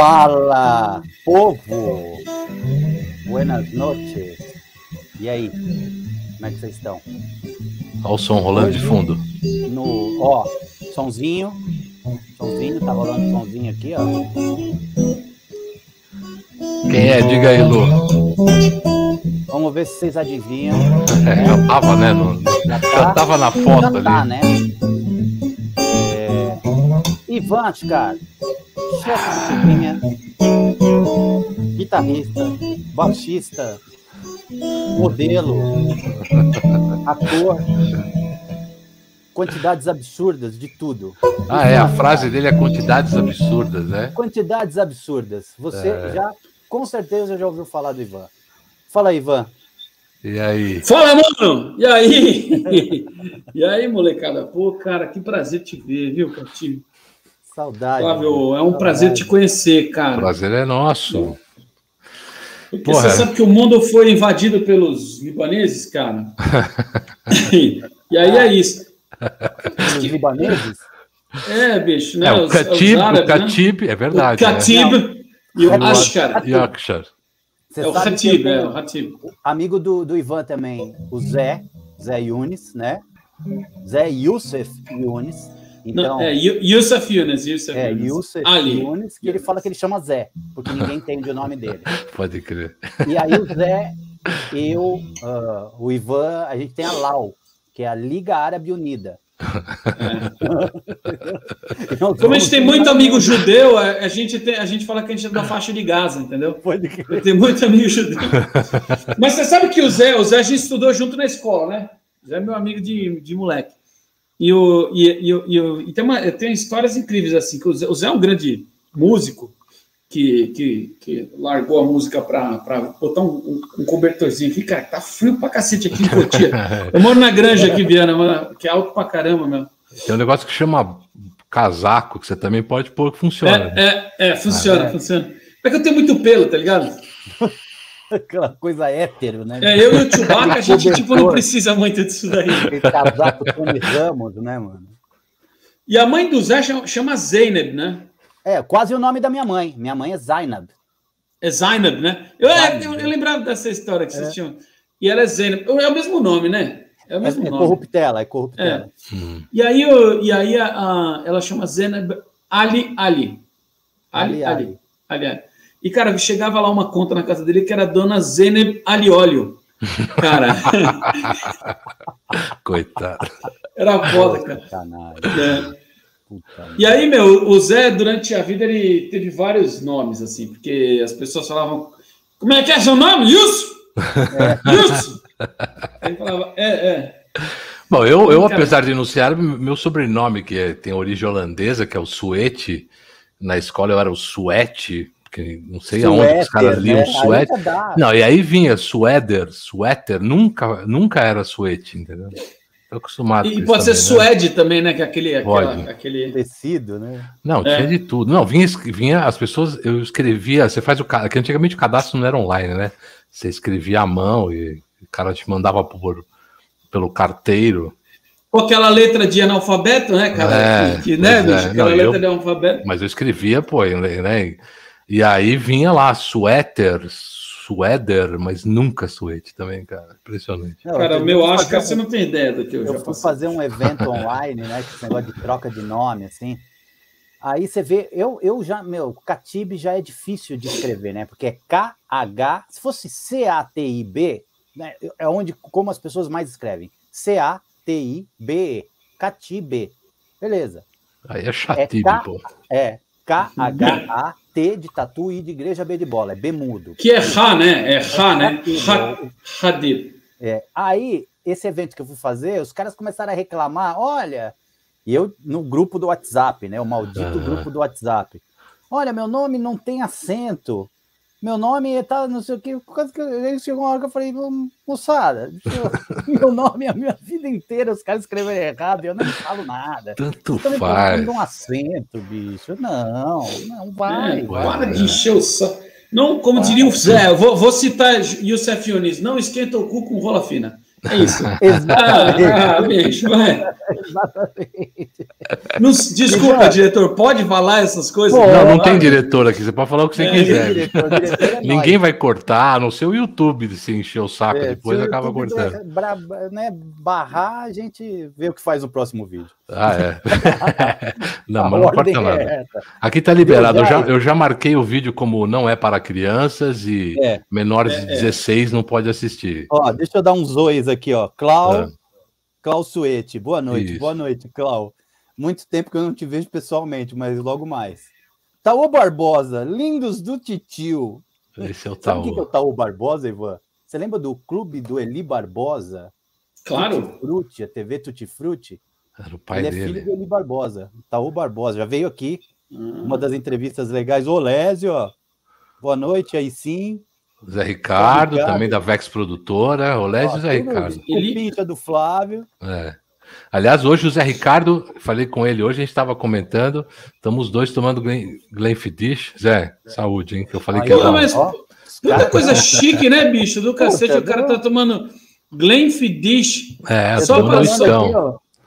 Fala, povo! Buenas noches. E aí? Como é que vocês estão? Olha o som rolando de fundo. No, ó, sonzinho. Sonzinho, tá rolando sonzinho aqui, ó. Quem é? Diga aí, Lu. Vamos ver se vocês adivinham. É, já tava, né? no- Já já tava na foto já tá, ali. né? É... Ivan Ascar, chefe de cozinha, guitarrista, baixista, modelo, ator, quantidades absurdas de tudo. Ah, é, a frase dele é quantidades absurdas, né? Quantidades absurdas. Você É. já, com certeza, já ouviu falar do Ivan. Fala, Ivan. E aí? Fala, mano! E aí? e aí, molecada? Pô, cara, que prazer te ver, viu, Catinho? Saudade. Flávio, é um prazer te conhecer, O cara. prazer é nosso. Porque Porra. você sabe que o mundo foi invadido pelos libaneses, cara. e aí é isso. Os libaneses? É, bicho, né? É, o Katib, os árabes, o Katib, é né? verdade. O Katib e o É. Ashkar. né? Yorkshire. Você É o Hatib, é o Hatib. amigo do, do Ivan também, o Zé, Zé Yunis, né? Zé Youssef Yunis. Então, Não, é Yu- Yusuf Yunus, Yusuf é Yunus. Youssef Ali. Que ele fala que ele chama Zé, porque ninguém entende o nome dele. Pode crer. E aí o Zé, eu, ah, o Ivan, a gente tem a LAU, que é a Liga Árabe Unida. Nós Como a gente tem muito amigo judeu, a, gente tem, a gente fala que a gente é da faixa de Gaza, entendeu? Pode crer. Tenho muito amigo judeu. Mas você sabe que o Zé, o Zé a gente estudou junto na escola, né? O Zé é meu amigo de, de moleque. E, o, e, e, e, e tem, uma, tem histórias incríveis assim, que o Zé, o Zé é um grande músico que, que, que largou a música para botar um, um, um cobertorzinho aqui. Cara, tá frio pra cacete aqui em Cotia. Eu moro na granja aqui, Viana, que é alto pra caramba, meu. Tem um negócio que chama casaco, que você também pode pôr que funciona. né? É, é, é, funciona, Ah, é. funciona. É que eu tenho muito pelo, tá ligado? Aquela coisa hétero, né? É, eu e o Chewbacca, a gente tipo, não precisa muito disso daí. Aquele casaco Tony Ramos, né, mano? E a mãe do Zé chama, Zeynep, né? É, quase o nome da minha mãe. Minha mãe é Zainab. É Zainab, né? Eu, é, Zainab. eu, eu lembrava dessa história que vocês tinham. E ela é Zeynep. É o mesmo nome, né? É o É, mesmo é nome. corruptela, é corruptela. E aí, o- e aí a, a- ela chama Ali Ali. Ali, Ali Ali. Ali. Ali, Ali. E, cara, chegava lá uma conta na casa dele que era Dona Zeynep Alióleo. Cara, Coitado. era foda, cara. É. E aí, meu, o Zé, durante a vida, ele teve vários nomes, assim, porque as pessoas falavam: Como é que é seu nome? Yusuf! Yusuf! Ele falava: É, é. Bom, eu, eu apesar de árabe, meu sobrenome, que é- tem origem holandesa, que é o Suete, na escola eu era o Suete, porque não sei aonde que os caras Suéter, liam né? Dá. Não, e aí vinha Suéter, Suéter, nunca, nunca era Suete, entendeu? Tô acostumado com E isso pode ser também, né? Suede também, né? Que é aquele. aquela- aquele... Tecido, né? Não, É. tinha de tudo. Não, vinha, vinha as pessoas, eu escrevia, você faz o cadastro, que antigamente o cadastro não era online, né? Você escrevia à mão e o cara te mandava por, pelo carteiro. Com aquela letra de analfabeto, né, cara? É, que, que, né, é. Aquela Não, letra eu- de analfabeto. Mas eu escrevia, pô, né? E aí vinha lá, suéter, suéder, mas nunca suete também, cara. Impressionante. Não, Cara, eu o meu acho que você não tem ideia do que eu, Eu já fui passei. fazer um evento online, né? Esse negócio de troca de nome, assim. Aí você vê, eu, eu já, meu, Catib já é difícil de escrever, né? Porque é K-H, se fosse C-A-T-I-B, né? É onde, como as pessoas mais escrevem. C-A-T-I-B-E. Catib. Beleza. Aí é chatibe, K- pô. É K-H-A-T de tatu e de igreja B de bola, é B mudo. Que é Ra, né? É Ra, né? Hadib, Ra- Hadib. É, aí, esse evento que eu fui fazer, os caras começaram a reclamar, olha, e eu no grupo do WhatsApp, né, o maldito Aham. grupo do WhatsApp. Olha, meu nome não tem acento. Meu nome tá não sei o que. Por causa que aí chegou uma hora que eu falei, "Ô, moçada, eu- meu nome é a minha vida inteira, os caras escreveram errado, eu não falo nada. Tanto me faz. colocando um acento, bicho. Não, não vai. É, vai. para de encher o saco. Não, como diria o Zé, eu vou, vou citar Youssef Yunis, não esquenta o cu com rola fina. É isso. Exatamente. Ah, ah, bicho. Exatamente. Não, desculpa, diretor, pode falar essas coisas? Pô, não, não tem diretor aqui, você pode falar o que você é, quiser. Diretor, diretor é Ninguém vai cortar, no seu YouTube se encher o saco é, depois acaba cortando. Bra, né, barrar, a gente vê o que faz no próximo vídeo. Ah, é. não, mas não corta nada. É aqui tá liberado. Eu já, eu já marquei o vídeo como não é para crianças e é. menores de 16 não pode assistir. Ó, deixa eu dar uns ois aqui, ó. Clau, ah. Clau Suete. Boa noite, Isso. boa noite, Clau. Muito tempo que eu não te vejo pessoalmente, mas logo mais. Taô Barbosa, lindos do titio. Esse é o Taô. Sabe o que é o Taô Barbosa, Ivan? Você lembra do clube do Eli Barbosa? Claro. Tutti Frutti, a TV Tutti Frutti. Era o pai Ele dele. é filho do Eli Barbosa, Taô Barbosa. Já veio aqui, hum. uma das entrevistas legais. Ô, Lésio, ó. Boa noite, aí sim. Zé Ricardo, Ricardo, também da Vex Produtora, o Lésio e Zé Ricardo. Ele... do Flávio. É. Aliás, hoje o Zé Ricardo, falei com ele hoje, a gente estava comentando, estamos os dois tomando Glen, Glenfiddich. Zé, saúde, hein? Que eu falei Aí, que era. Mas, muita coisa chique, né, bicho? Do cacete, Puta, o cara tá tomando Glenfiddich. É, só para aqui,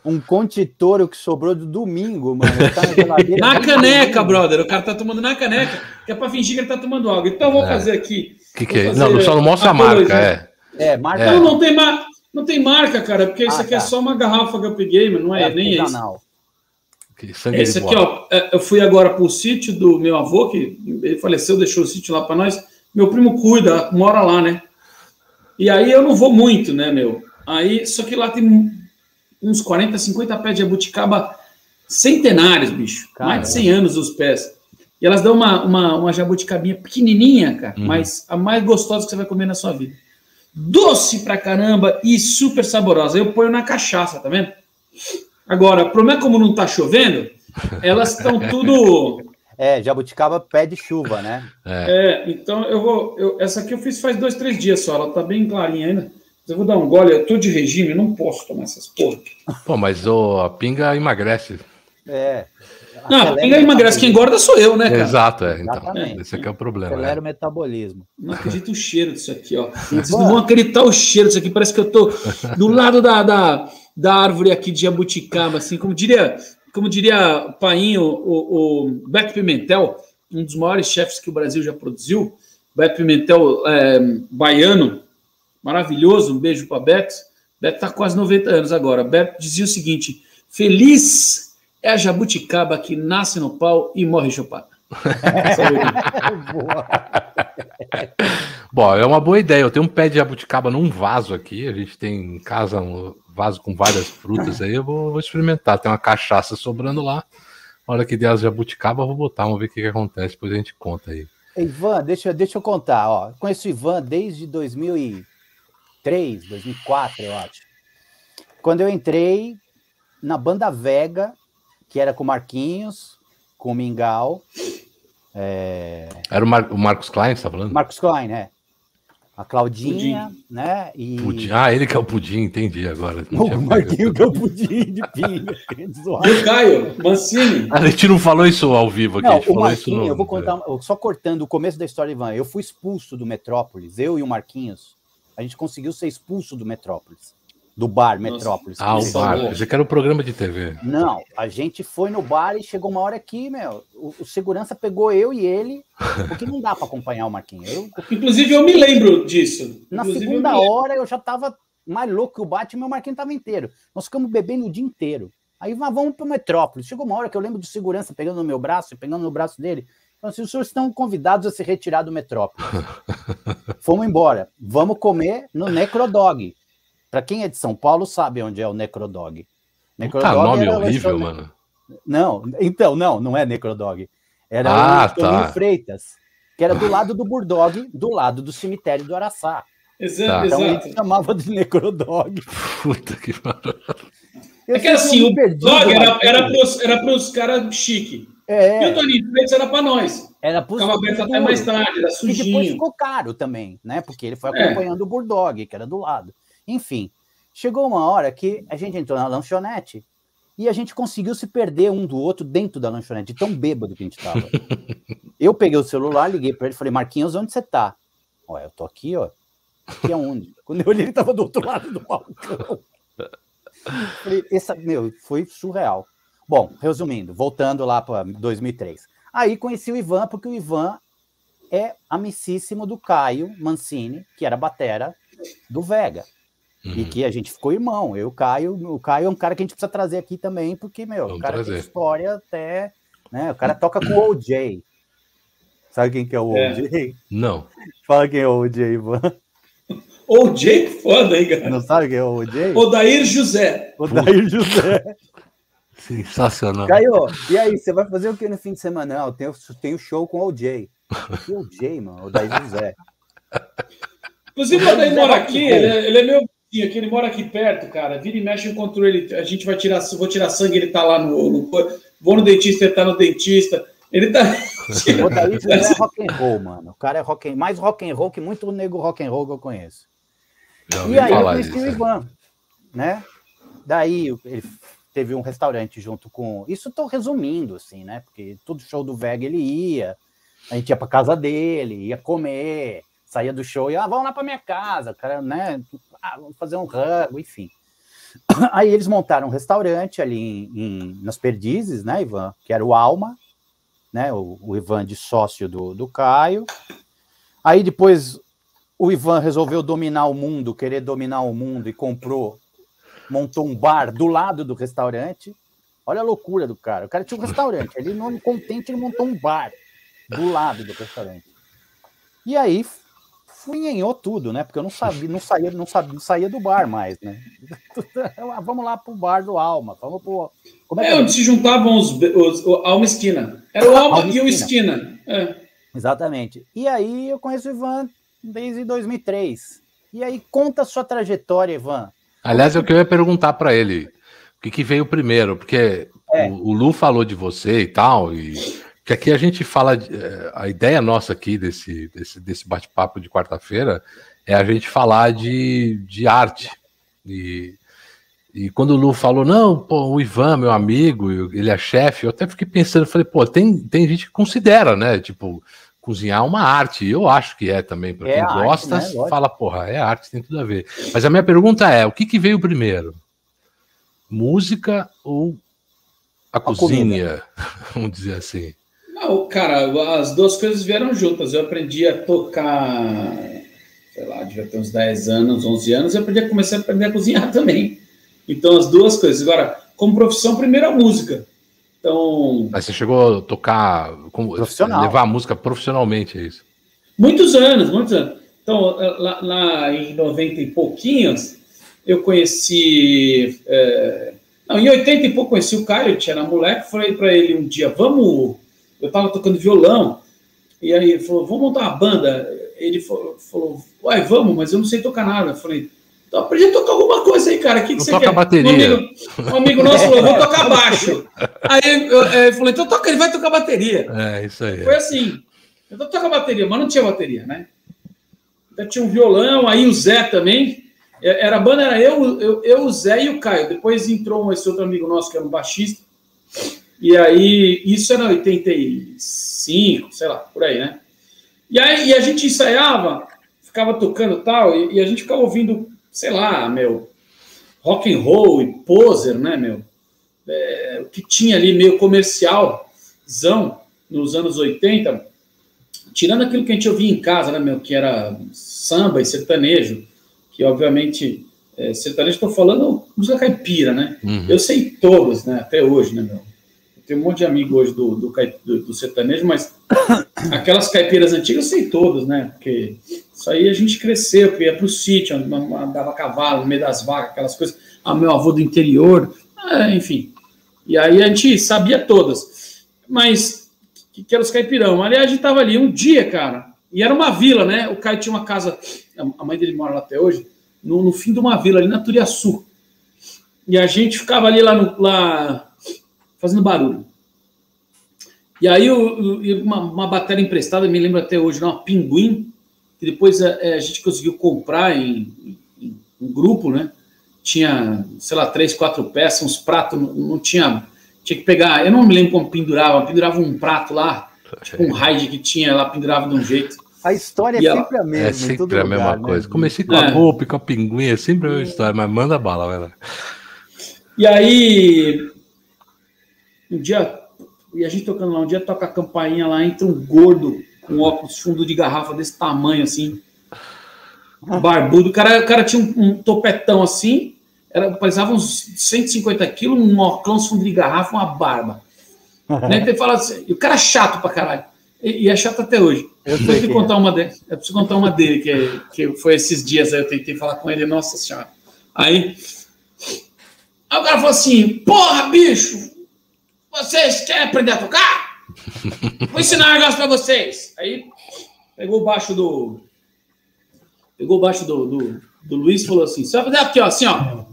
um contitoro que sobrou do domingo, mano. Tá na, na caneca, brother. O cara tá tomando na caneca, que é pra fingir que ele tá tomando água. Então eu vou é. fazer aqui. O que, que é? Não, só não mostra a marca, é. É, marca. Não, não tem, ma... não tem marca, cara, porque ah, isso aqui é tá. é só uma garrafa que eu peguei, mas não é, é nem esse. Esse aqui, ó, é, eu fui agora pro sítio do meu avô, que ele faleceu, deixou o sítio lá para nós. Meu primo cuida, mora lá, né? E aí eu não vou muito, né, meu? Aí, só que lá tem uns 40, 50 pés de jabuticaba centenários, bicho. Caramba. Mais de 100 anos os pés. E elas dão uma, uma, uma jabuticabinha pequenininha, cara, uhum. mas a mais gostosa que você vai comer na sua vida. Doce pra caramba e super saborosa. Eu ponho na cachaça, tá vendo? Agora, o problema é como não tá chovendo, elas estão tudo. É, jabuticaba pede chuva, né? É, é então eu vou. Eu, essa aqui eu fiz faz dois, três dias só, ela tá bem clarinha ainda. Eu vou dar um gole, eu tô de regime, não posso tomar essas porra. Pô, mas oh, a pinga emagrece. É. Não, a pinga emagrece, quem engorda sou eu, né, cara? Exato, é. Então, esse aqui é o problema. Acelera é. o metabolismo. Não acredito o cheiro disso aqui, ó. Vocês não vão acreditar o cheiro disso aqui. Parece que eu tô do lado da, da, da árvore aqui de jabuticaba, assim, como diria, como diria o Painho, o, o Beto Pimentel, um dos maiores chefes que o Brasil já produziu. Beto Pimentel, é, baiano, maravilhoso. Um beijo para Beto. Beto está quase 90 anos agora. Beto dizia o seguinte: feliz é a jabuticaba que nasce no pau e morre chupada. Bom, é uma boa ideia. Eu tenho um pé de jabuticaba num vaso aqui. A gente tem em casa um vaso com várias frutas aí. Eu vou, vou experimentar. Tem uma cachaça sobrando lá. Na hora que der as jabuticaba, eu vou botar. Vamos ver o que, que acontece. Depois a gente conta aí. Ivan, deixa, deixa eu contar. Ó. Conheço o Ivan desde 2000 e 2003, 2004, eu acho. Quando eu entrei na banda Vega, que era com Marquinhos, com o Mingau. É... Era o, Mar o Marcos Klein, você tá falando? Marcos Klein, né? A Claudinha, Pudim. né? E... Pudim. Ah, ele que é o Pudim, entendi agora. o Marquinho que é o Pudim de pinga. e o Caio, Mancini. A gente não falou isso ao vivo aqui. Não, o Marquinho, no... eu vou contar, só cortando o começo da história, Ivan. Eu fui expulso do Metrópolis, eu e o Marquinhos, a gente conseguiu ser expulso do Metrópolis. Do bar Metrópolis. Ah, o bar. Você quer o programa de TV. Não, a gente foi no bar e chegou uma hora aqui, meu. O, o segurança pegou eu e ele, porque não dá para acompanhar o Marquinhos. Eu, Inclusive, eu me lembro disso. Na Inclusive, segunda eu hora eu já tava mais louco que o Batman, meu Marquinhos tava inteiro. Nós ficamos bebendo o dia inteiro. Aí vamos para o Metrópolis. Chegou uma hora que eu lembro de segurança pegando no meu braço, pegando no braço dele. Então, assim, os senhores estão convidados a se retirar do Metrópolis. Fomos embora. Vamos comer no Necrodog. Para quem é de São Paulo, sabe onde é o Necrodog. Necrodog tá, nome horrível, mano. Não, então, não, não é Necrodog. Era ah, o tá. Freitas, que era do lado do Burdog, do lado do cemitério do Araçá. Exato, tá. Então exato. ele chamava de Necrodog. Puta que pariu. É que assim, o Burdog era, era para os caras chique. É. E o Toninho Freitas era para nós. Era Ficava aberto até mais tarde, era sujinho. E depois ficou caro também, né? Porque ele foi é. acompanhando é. o Bulldog, que era do lado. Enfim, chegou uma hora que a gente entrou na lanchonete e a gente conseguiu se perder um do outro dentro da lanchonete, de tão bêbado que a gente tava. eu peguei o celular, liguei para ele e falei, Marquinhos, onde você tá? Ó, eu tô aqui, ó. Que é onde? Quando eu olhei, ele estava do outro lado do balcão. Falei, essa, meu, foi surreal. Bom, resumindo, voltando lá para 2003. Aí conheci o Ivan, porque o Ivan é amicíssimo do Caio Mancini, que era batera do Vega. Uhum. E que a gente ficou irmão. Eu, o Caio, o Caio é um cara que a gente precisa trazer aqui também, porque, meu, Vamos o cara trazer. tem história até. Né, o cara toca com o OJ. Sabe quem que é o é. OJ? Não. Fala quem é o OJ, Ivan. OJ, foda, hein, cara? Não sabe quem é o OJ? Odair José. Odair José. Sensacional. Caio, e aí, você vai fazer o que no fim de semana? Não, tem, tem o show com o OJ. Que OJ, mano? Odair José. Inclusive, o Odair mora aqui, ele é, ele é meu aqui, ele mora aqui perto, cara. Vira e mexe, encontro ele. A gente vai tirar, vou tirar sangue, ele tá lá no. no vou no dentista, ele tá no dentista. Ele tá. O é rock and roll, mano. O cara é rock and... mais rock and roll que muito nego rock and roll que eu conheço. e aí eu conheci o Ivan, né? Daí ele teve um restaurante junto com. Isso estou resumindo, assim, né? Porque todo show do Vega ele ia, a gente ia para casa dele, ia comer, saía do show e ah, vamos lá para minha casa, cara, né? Ah, vamos fazer um rango, enfim. Aí eles montaram um restaurante ali em, em, nas Perdizes, né, Ivan? Que era o Alma, né? O, o Ivan de sócio do, do Caio. Aí depois o Ivan resolveu dominar o mundo, querer dominar o mundo e comprou, montou um bar do lado do restaurante. Olha a loucura do cara. O cara tinha um restaurante, ele não contente, ele montou um bar do lado do restaurante. E aí funhenhou tudo, né? Porque eu não sabia, não saía, não sabia, não saía do bar mais, né? vamos lá pro bar do Alma, vamos pro. Como é, é onde se juntavam os, os, os Alma Esquina. Era o Alma, Alma e o Esquina. É. Exatamente. E aí eu conheço o Ivan desde 2003. E aí conta a sua trajetória, Ivan. Aliás, eu queria perguntar para ele o que, que, veio primeiro, porque é. o, o Lu falou de você e tal, e que aqui a gente fala, eh, a ideia nossa aqui desse, desse, desse bate-papo de quarta-feira é a gente falar de, de arte. E, e quando o Lu falou, não, pô, o Ivan, meu amigo, ele é chefe, eu até fiquei pensando, falei, pô, tem, tem gente que considera, né? Tipo, cozinhar uma arte. Eu acho que é também, para é quem gosta, arte, né? fala, porra, é arte, tem tudo a ver. Mas a minha pergunta é: o que, que veio primeiro? Música ou a, a cozinha? Vamos dizer assim. Não, cara, as duas coisas vieram juntas. Eu aprendi a tocar, sei lá, devia ter uns 10 anos, 11 anos, eu aprendi a começar a aprender a cozinhar também. Então, as duas coisas. Agora, como profissão, primeiro a música. Então. Mas você chegou a tocar, como, levar a música profissionalmente, é isso? Muitos anos, muitos anos. Então, lá, lá em 90 e pouquinhos, eu conheci. É, não, em 80 e pouco conheci o Caio, tinha na moleque, falei para ele um dia, vamos eu estava tocando violão, e aí ele falou, vamos montar uma banda. Ele falou, falou, uai, vamos, mas eu não sei tocar nada. Eu falei, então aprendi a tocar alguma coisa aí, cara. O que, que você toca quer? bateria. Um amigo, um amigo nosso falou, vou tocar baixo. Aí eu, eu falei, então toca, ele vai tocar bateria. É, isso aí. Foi assim. Então toca bateria, mas não tinha bateria, né? Então tinha um violão, aí o Zé também. É, era a banda, era eu, eu, eu, o Zé e o Caio. Depois entrou esse outro amigo nosso que era um baixista. E aí, isso era 85, sei lá, por aí, né? E aí e a gente ensaiava, ficava tocando tal, e, e, a gente ficava ouvindo, sei lá, meu, rock and roll e poser, né, meu? É, o que tinha ali meio comercialzão nos anos 80, tirando aquilo que a gente ouvia em casa, né, meu, que era samba e sertanejo, que obviamente é, sertanejo estou falando música caipira, né? Uhum. Eu sei todos, né, até hoje, né, meu? Tem um monte de amigo hoje do, do, do, do sertanejo, mas aquelas caipiras antigas eu sei todas, né? Porque isso aí a gente cresceu, ia para o sítio, andava cavalo no meio das vacas, aquelas coisas. Ah, meu avô do interior, ah, enfim. E aí a gente sabia todas. Mas que, que era os caipirão? Aliás, a gente tava ali um dia, cara, e era uma vila, né? O Caio tinha uma casa, a mãe dele mora lá até hoje, no, no fim de uma vila ali na Turiaçu. E a gente ficava ali lá, no, lá fazendo barulho. E aí uma, uma bateria emprestada, me lembro até hoje, uma Pinguim, que depois a, é, a gente conseguiu comprar em, em, um grupo, né? Tinha, sei lá, três, quatro peças, uns pratos, não, não, tinha. Tinha que pegar, eu não me lembro como pendurava, pendurava um prato lá, tipo um raid que tinha lá, pendurava de um jeito. A história é E ela- sempre a mesma. É em sempre todo a mesma lugar, né? coisa. Comecei com a É. roupa e com a pinguinha, é sempre a mesma história, mas manda bala, vai lá. E aí, um dia, e a gente tocando lá, um dia toca a campainha lá, entra um gordo com óculos fundo de garrafa desse tamanho assim, barbudo. O cara, o cara tinha um, um topetão assim, era, pesava uns 150 quilos, um óculos fundo de garrafa, uma barba. né? Ele fala assim, e o cara é chato pra caralho. E, e é chato até hoje. Eu Eu preciso quem é. contar uma dele. Eu preciso contar uma dele, que, é- que foi esses dias aí, eu tentei falar com ele, nossa senhora. Aí, aí o cara falou assim: porra, bicho, vocês querem aprender a tocar? Vou ensinar um negócio pra vocês. Aí pegou o baixo do. Pegou o baixo do, do, do Luiz e falou assim: você vai fazer aqui, ó, assim, ó.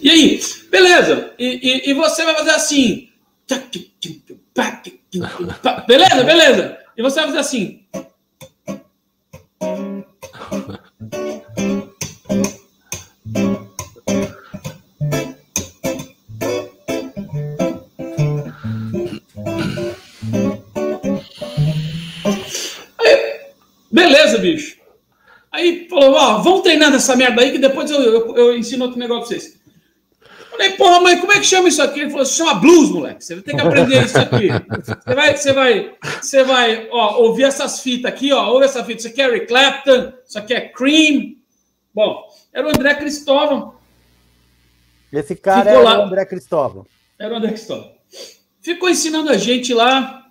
E aí, beleza. E, e, e você vai fazer assim. Beleza, beleza. E você vai fazer assim. Aí, beleza, bicho. Aí falou, ó, vamos treinar nessa merda aí que depois eu, eu, eu ensino outro negócio pra vocês. Falei, porra, mãe, como é que chama isso aqui? Ele falou, chama blues, moleque. Você tem que aprender isso aqui. Você vai, você vai, você vai, ó, ouvir essas fitas aqui, ó. Ouve essa fita. Isso aqui é Eric Clapton, isso aqui é Cream. Bom, era o André Cristóvão. Esse cara Ficou é lá. o André Cristóvão. Era o André Cristóvão. Ficou ensinando a gente lá,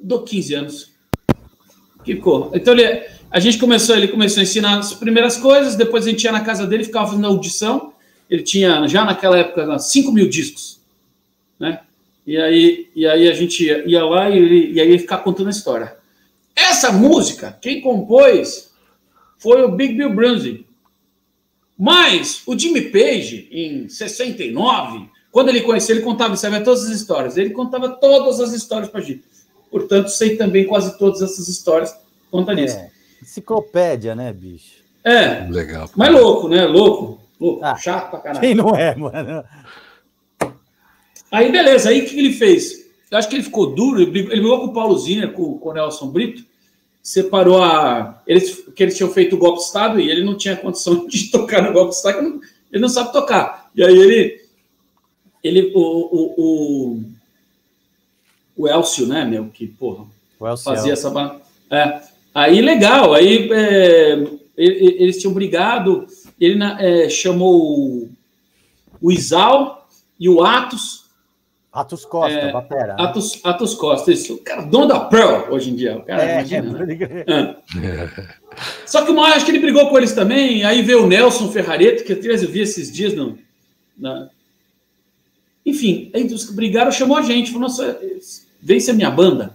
do 15 anos. Ficou. Então ele, a gente começou, ele começou a ensinar as primeiras coisas, depois a gente ia na casa dele, ficava fazendo audição. Ele tinha, já naquela época, 5 mil discos. Né? E, aí, e aí a gente ia, ia lá e, ele, e aí ia ficar contando a história. Essa música, quem compôs foi o Big Bill Brunswick. Mas o Jimmy Page, em 69, quando ele conheceu, ele contava, sabia todas as histórias. Ele contava todas as histórias para gente. Portanto, sei também quase todas essas histórias conta disso. É. Enciclopédia, né, bicho? É, Legal. mas louco, né? Louco. Louco. Ah. Chato pra caralho. Quem não é, mano? Aí, beleza. Aí, o que ele fez? Eu acho que ele ficou duro. Ele brigou, ele brigou com o Paulo Ziner, com, com o Nelson Brito. Separou a... Eles, que eles tinham feito o golpe de Estado e ele não tinha condição de tocar no golpe de Estado. não- Ele não sabe tocar. E aí, ele... ele o, o, o, o Elcio, né, meu? Que, porra, fazia essa. É. Aí legal, aí é, eles tinham brigado, ele é, chamou o, o Isal e o Atos, Atos Costa, É, batera. né? Atos, Atos Costa, isso, o cara, dono da Pearl hoje em dia, o cara, É, imagina, né? pode crer. É. Só que uma hora acho que ele brigou com eles também, aí veio o Nelson Ferrareto, que eu vi esses dias no, na... Enfim, aí brigaram, chamou a gente, falou, nossa, vem ser minha banda.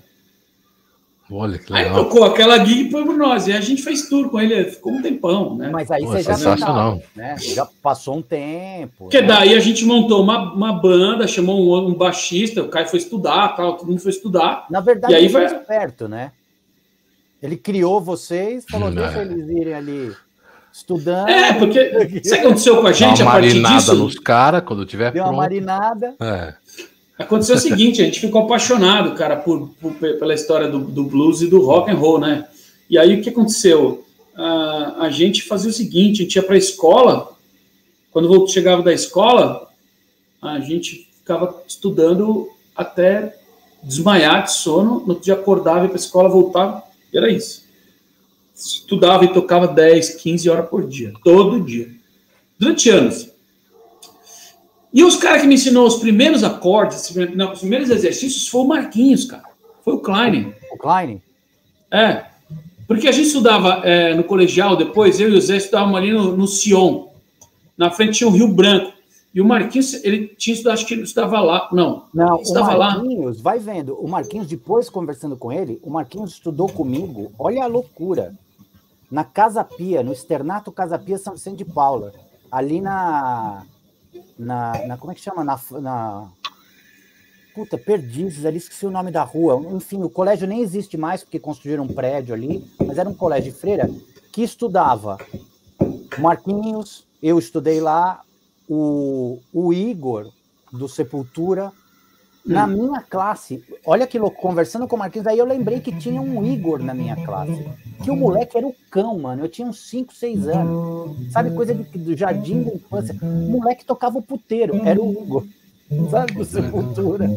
Olha que Aí legal. tocou aquela gig e foi por nós. E a gente fez tour com ele, ficou um tempão, né? Mas aí Pô, você já sensacional. não, né? Já passou um tempo. Porque né? daí a gente montou uma, uma banda, chamou um, um baixista, o Caio foi estudar, tal, todo mundo foi estudar. Na verdade, E aí ele foi esperto, né? Ele criou vocês, falou, Hum, deixa eles irem ali estudando. É, porque sabe o que aconteceu com a gente a uma partir marinada disso? nos caras quando tiver Deu uma pronto. marinada. É. Aconteceu o seguinte, a gente ficou apaixonado, cara, por, por- pela história do, do blues e do rock and roll, né? E aí o que aconteceu? Ah, a gente fazia o seguinte, a gente ia para a escola, quando chegava da escola, a gente ficava estudando até desmaiar de sono, no outro dia acordava, ia para a escola, voltava, e era isso. Estudava e tocava 10, 15 horas por dia, todo dia, durante anos. E os caras que me ensinou os primeiros acordes, não, os primeiros exercícios foi o Marquinhos, cara. Foi o Klein. O Klein. É. Porque a gente estudava é, no colegial depois, eu e o Zé estudávamos ali no, no Sion. Na frente tinha o Rio Branco. E o Marquinhos, ele tinha estudado, acho que ele estudava lá. Não, Não, ele o estava lá. Marquinhos, vai vendo, o Marquinhos, depois conversando com ele, o Marquinhos estudou comigo, olha a loucura, na Casa Pia, no Externato Casa Pia São Vicente de Paula, ali na, na, na- como é que chama? Na, na, puta, Perdizes, ali esqueci o nome da rua, enfim, o colégio nem existe mais, porque construíram um prédio ali, mas era um colégio de freira, que estudava Marquinhos, eu estudei lá, o, o Igor, do Sepultura, na Hum. minha classe, olha que louco, conversando com o Marquinhos, aí eu lembrei que tinha um Igor na minha classe. Que o moleque era o cão, mano. Eu tinha uns 5, 6 anos. Sabe, coisa de- do jardim da infância. O moleque tocava o puteiro, era o Igor. Sabe, do Sepultura.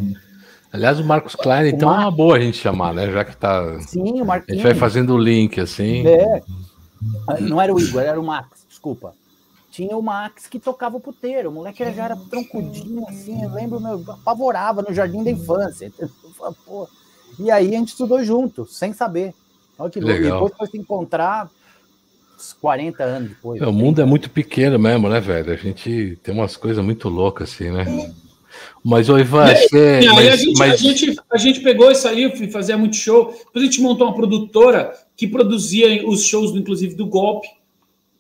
Aliás, o Marcos Klein, então é uma boa a gente chamar, né? Já que tá. Sim, o A gente Marquinhos. vai fazendo o link assim. É. Ah, Não era o Igor, era o Max, desculpa. Tinha o Max que tocava o puteiro. O moleque já era troncudinho, assim. Eu lembro, meu, apavorava no jardim da infância. Pô. E aí a gente estudou junto, sem saber. Olha que louco. E Legal. depois foi se encontrar uns 40 anos depois. É, O mundo é muito pequeno mesmo, né, velho? A gente tem umas coisas muito loucas assim, né? Mas, ô Ivan, você. E aí a Mas, gente, mas- a, gente, a gente pegou isso aí, fazer muito show. Depois a gente montou uma produtora que produzia os shows, inclusive, do golpe.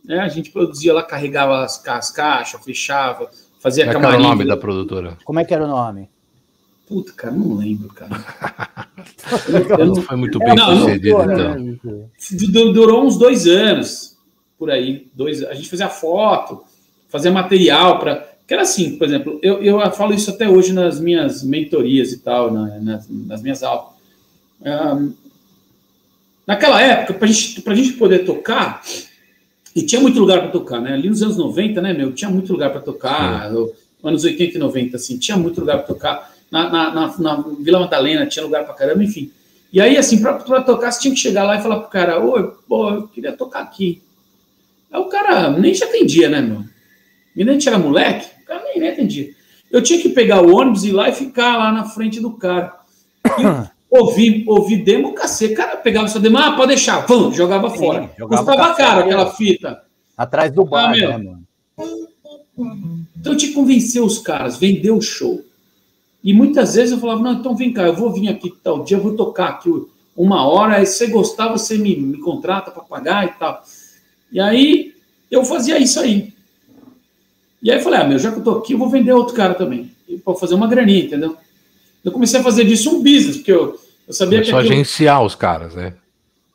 Né? A gente produzia lá, carregava as, as caixas, fechava, fazia Como é que era o camarim. nome da produtora? Como é que era o nome? Puta, cara, não lembro, cara. Não foi muito É bem não, não, sucedido, Pô, então. né? Du- Durou uns dois anos por aí. Dois, a gente fazia foto, fazia material para. Que era assim, por exemplo, eu, eu falo isso até hoje nas minhas mentorias e tal, na- nas, nas minhas aulas. Ahn, naquela época, para gente, a gente poder tocar, e tinha muito lugar para tocar, né? Ali nos anos 90, né, meu? Tinha muito lugar para tocar, eu- anos 80 e 90, assim, tinha muito lugar para tocar. Na, na, na- na Vila Madalena tinha lugar para caramba, enfim. E aí, assim, para tocar, você tinha que chegar lá e falar pro cara, oi, pô, eu queria tocar aqui. Aí o cara nem te atendia, né, meu? E nem a gente era moleque, o cara nem, nem atendia. Eu tinha que pegar o ônibus e ir lá e ficar lá na frente do cara. E ouvir, ouvir demo, cacete. Cara pegava sua demo, ah, pode deixar, pum, jogava Sim, fora. jogava Custava caro aquela fita. Atrás do bar, Ah, meu. né, mano? Então eu tinha que convencer os caras, vender o show. E muitas vezes eu falava, não, então vem cá, eu vou vir aqui tal dia, eu vou tocar aqui uma hora, aí se você gostar, você me, me contrata para pagar e tal. E aí eu fazia isso aí. E aí eu falei, ah, meu, já que eu tô aqui, eu vou vender outro cara também. Para fazer uma graninha, entendeu? Eu comecei a fazer disso um business, porque eu, eu sabia que Começou a aquilo- agenciar os caras, né?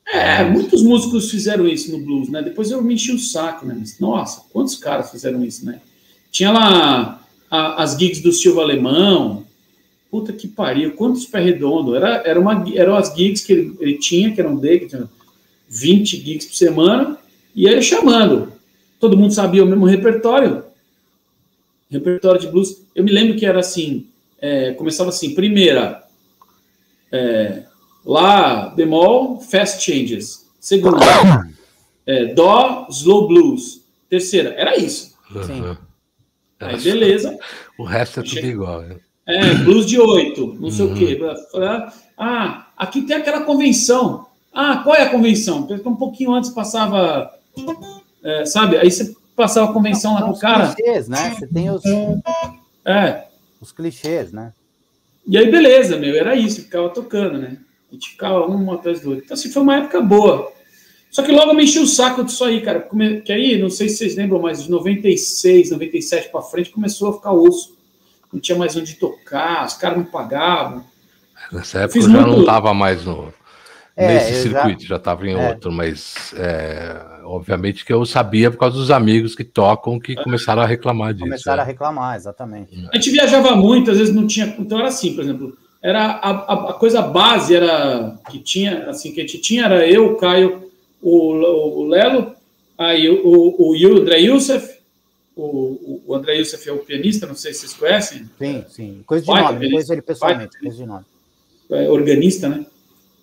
é, muitos músicos fizeram isso no blues, né? Depois eu me enchi o saco, né? Mas, nossa, quantos caras fizeram isso, né? Tinha lá a- as gigs do Silva Alemão. Puta que pariu, quantos pé redondo. Era, era uma, eram as gigs que ele, ele tinha, que eram dele, que tinha 20 gigs por semana, e ele chamando. Todo mundo sabia o mesmo repertório. Repertório de blues. Eu me lembro que era assim, é, começava assim, primeira, é, Lá, bemol, fast changes. Segunda, é, dó, slow blues. Terceira, era isso. Sim. Uhum. Aí, beleza. O resto é tudo Chega- igual. né? É, blues de oito, não sei Uhum. o quê. Ah, aqui tem aquela convenção. Ah, qual é a convenção? Porque um pouquinho antes passava, é, sabe? Aí você passava a convenção lá São com o os cara. clichês, né? Você tem os, É. os clichês, né? E aí, beleza, meu, era isso, ficava tocando, né? A gente ficava um atrás do outro. Então, assim, foi uma época boa. Só que logo eu me enchi o saco disso aí, cara. Come- Que aí, não sei se vocês lembram, mas de 96, 97 pra frente, começou a ficar osso. Não tinha mais onde tocar, os caras não pagavam. Nessa época eu já muito- não estava mais no, É, nesse circuito, já estava em é. outro, mas é, obviamente que eu sabia por causa dos amigos que tocam que começaram a reclamar disso. Começaram a né? reclamar, exatamente. A gente viajava muito, às vezes não tinha. Então era assim, por exemplo, era a, a, a coisa base era que tinha, assim, que a gente tinha era eu, o Caio, o, o Lelo, aí o, o, o André Youssef, o, o André Youssef é o pianista, não sei se vocês conhecem, Sim, sim. Coisa de Vai, nome, depois ele pessoalmente, coisa de nome. é, organista, né?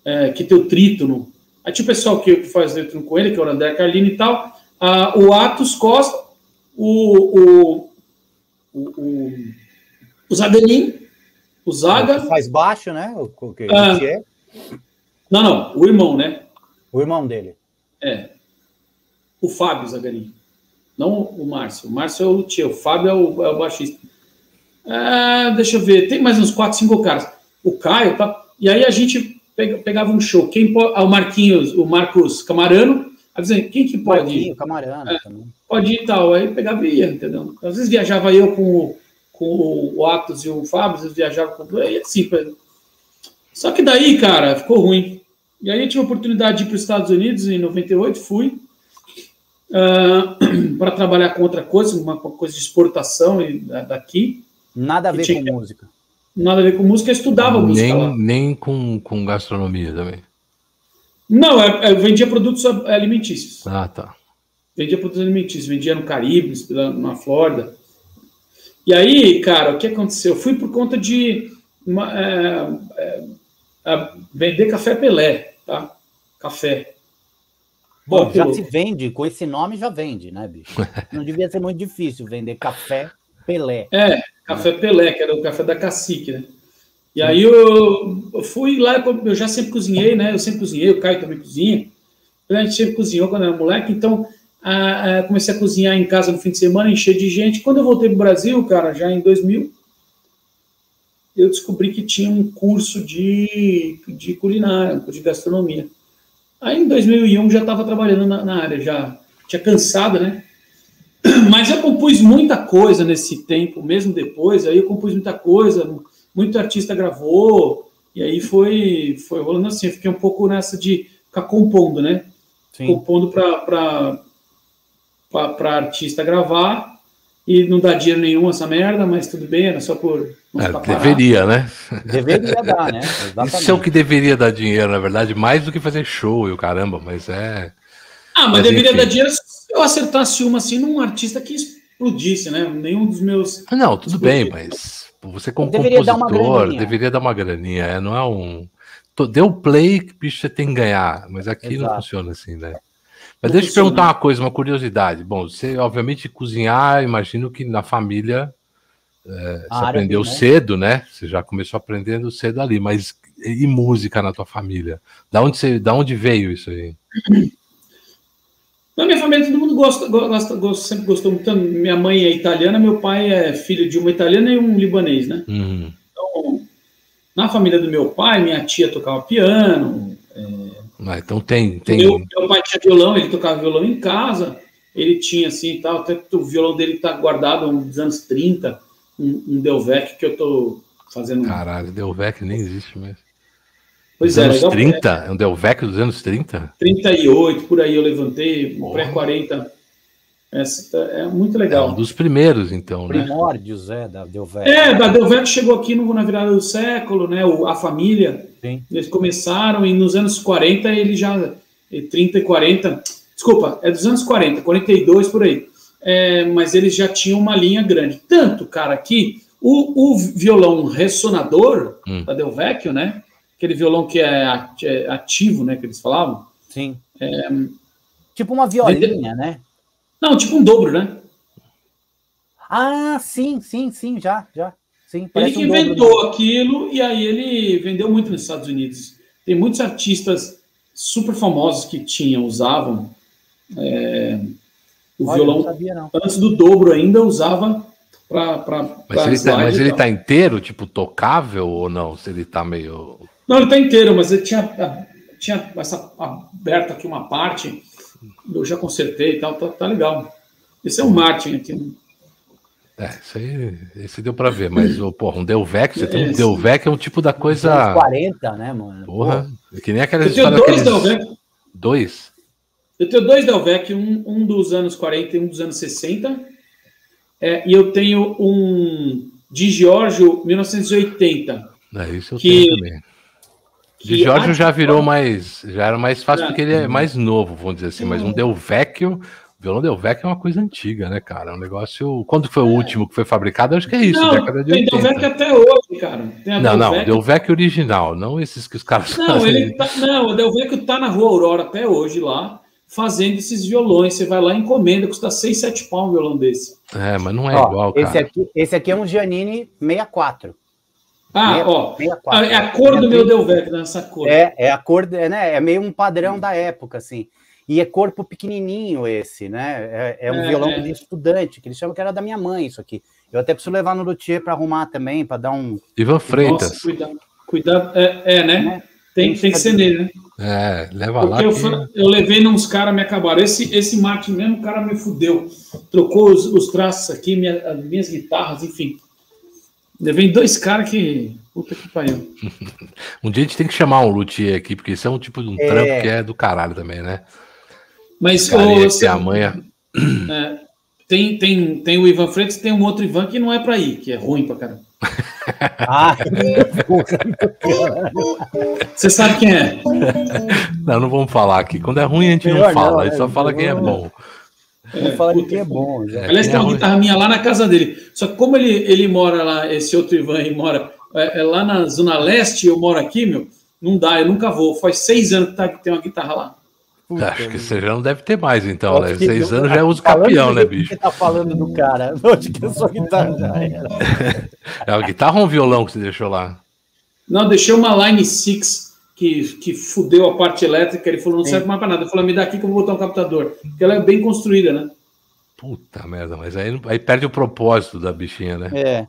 É, que tem o trítono. Aí tinha o pessoal que, que faz trítono com ele, que é o André Carlini e tal. Ah, o Atos Costa, o, o, o, o, o Zadelin, o Zaga. Faz baixo, né? O, o, que- Ah. que é Não, não, o irmão, né? o irmão dele. É. O Fábio Zagarin. Não o Márcio. O Márcio é o luthier, o Fábio é o, é o baixista. Ah, deixa eu ver, tem mais uns 4, 5 caras. O Caio, tá? E aí a gente pegava um show. Quem pode, ah, o Marquinhos, o Marcos Camarano, dizendo, quem que pode ir? Camarano É. Pode ir e tal. Aí pegava e ia, entendeu? Às vezes viajava eu com, o- com o Atos e o Fábio, às vezes viajava com e assim. Só que daí, cara, ficou ruim. E aí eu tive a oportunidade de ir para os Estados Unidos em 98, fui. uh, para trabalhar com outra coisa, uma coisa de exportação daqui. Nada a ver com música. Nada a ver com música, eu estudava nem, música lá. Nem com, com gastronomia também. Não, eu, eu vendia produtos alimentícios. Ah, tá. Vendia produtos alimentícios, vendia no Caribe, na Flórida. E aí, cara, o que aconteceu? Eu fui por conta de uma, é, é, vender café Pelé, tá? Café. Bom, já se vende, com esse nome já vende, né, bicho? Não devia ser muito difícil vender café Pelé. É, café Pelé, que era o café da cacique, né? E aí eu, eu fui lá, eu já sempre cozinhei, né? Eu sempre cozinhei, o Caio também cozinha. A gente sempre cozinhou quando era moleque, então a, a, comecei a cozinhar em casa no fim de semana, encher de gente. Quando eu voltei para o Brasil, cara, já em 2000, eu descobri que tinha um curso de, de culinária, de gastronomia. Aí em 2001 já estava trabalhando na, na, área, já tinha cansado, né? Mas eu compus muita coisa nesse tempo, mesmo depois, aí eu compus muita coisa, muito artista gravou, e aí foi, foi rolando assim, eu fiquei um pouco nessa de ficar compondo, né? Sim. Compondo para para artista gravar e não dá dinheiro nenhum essa merda, mas tudo bem, era só por. É, deveria, né? Deveria dar, né? Exatamente. Isso é o que deveria dar dinheiro, na verdade, mais do que fazer show e o caramba, mas é. Ah, mas, mas deveria enfim. dar dinheiro eu acertasse uma assim num artista que explodisse, né? Nenhum dos meus. Não, tudo bem, mas você como deveria compositor dar deveria dar uma graninha, é, não é um. Deu play bicho você tem que ganhar, mas aqui Exato. não funciona assim, né? Mas deixa eu te perguntar uma coisa, uma curiosidade. Bom, você, obviamente, cozinhar, imagino que na família é, você aprendeu né? cedo, né? Você já começou aprendendo cedo ali, mas e música na tua família? Da onde, você, da onde veio isso aí? Na minha família, todo mundo gosta, gosta, gosta, sempre gostou muito. Minha mãe é italiana, meu pai é filho de uma italiana e um libanês, né? Uhum. Então, na família do meu pai, minha tia tocava piano, é, ah, então tem. tem... Meu, meu, pai tinha violão, ele tocava violão em casa, ele tinha assim tal, até o violão dele tá guardado nos anos 30, um, um Delvec que eu tô fazendo. Caralho, Delvec nem existe mais. Pois dos é, anos 30? É um Delvec dos anos 30? 38, por aí eu levantei, pré-40. Essa é muito legal. É um dos primeiros, então, né? Primórdios, é, da Delvec. É, da Delvec chegou aqui no, na virada do século, né? O, a família. Sim. Eles começaram e nos anos 40 ele já. 30 e 40. Desculpa, é dos anos 40, 42 por aí. É, mas eles já tinham uma linha grande. Tanto, cara, que o, o violão ressonador hum. da Delvecchio, né? Aquele violão que é, é ativo, né? Que eles falavam. Sim. É, tipo uma violinha, né? Não, tipo um dobro, né? Ah, sim, sim, sim, já, já. Sim, ele que um inventou dobro, né? aquilo e aí ele vendeu muito nos Estados Unidos. Tem muitos artistas super famosos que tinham, usavam é, o Olha, violão. Não sabia, não. Antes do dobro ainda usava para. Mas, ele tá, mas ele tá inteiro, tipo, tocável ou não? Se ele tá meio. Não, ele tá inteiro, mas ele tinha, tinha essa aberta aqui uma parte eu já consertei e tal, tá, tá legal. Esse é um Martin aqui. Né? É, isso aí, esse deu pra ver, mas, oh, porra, um Delvec, você tem um Delvec é um tipo da coisa. 40, né, mano? Porra, é que nem aquela Eu tenho dois daqueles... Delvec. Dois? Eu tenho dois Delvec, um, um dos anos 40 e um dos anos 60. É, e eu tenho um de Giorgio 1980. É, isso eu que, tenho também. De Jorge já virou mais. Já era mais fácil porque ele é mais novo, vamos dizer assim. Mas um Delvecchio. Violão Delvecchio é uma coisa antiga, né, cara? É um negócio. Quando foi o é. último que foi fabricado? Acho que é isso, não, década de tem 80. Tem Delvecchio até hoje, cara. Tem não, não, Delvecchio original, não esses que os caras Não, fazem. ele tá, não, o Delvecchio tá na Rua Aurora até hoje lá, fazendo esses violões. Você vai lá e encomenda, custa 6, 7 pau um violão desse. É, mas não é Ó, igual, cara. Esse aqui, esse aqui é um Giannini 64. Ah, meia, ó, meia é a cor do meu Delvec nessa cor. É, é a cor, né? É meio um padrão da época, assim. E é corpo pequenininho esse, né? É, é um é, violão é. de estudante, que eles chamam que era da minha mãe, isso aqui. Eu até preciso levar no luthier para arrumar também, para dar um. Ivan Freitas. Nossa, cuidado, cuidado. É, é né? Tem, tem que ser nele, né? É, leva Porque lá. Eu, que... eu levei uns caras, me acabaram. Esse, esse Martin mesmo, o cara me fudeu. Trocou os, os traços aqui, minha, as minhas guitarras, enfim. Vem dois caras que. Puta que pariu. um dia a gente tem que chamar um luthier aqui, porque isso é um tipo de um é... trampo que é do caralho também, né? Mas Cara, esse amanhã. É, tem, tem, tem o Ivan Freitas tem um outro Ivan que não é para ir, que é ruim pra caramba. Ah, Você sabe quem é? Não, não vamos falar aqui. Quando é ruim, a gente não fala. a gente só é, fala quem é melhor bom. vamos falar de quem é bom. Já. Aliás, tem é uma guitarra minha lá na casa dele. Só que como ele, ele mora lá, esse outro Ivan aí mora é, é lá na Zona Leste, eu moro aqui, meu, não dá, eu nunca vou. Faz seis anos que, tá, que tem uma guitarra lá. Puta, Acho que você já não deve ter mais, então, né? Acho que- Seis anos já é uso falando campeão, né, que bicho? Você tá falando do cara. Onde que a sua guitarra já era? É uma guitarra ou um violão que você deixou lá? Não, deixei uma Line 6 que, que fudeu a parte elétrica. Ele falou, não Sim. serve mais para nada. Eu falei, me dá aqui que eu vou botar um captador. Porque ela é bem construída, né? Puta merda, mas aí, aí perde o propósito da bichinha, né? É.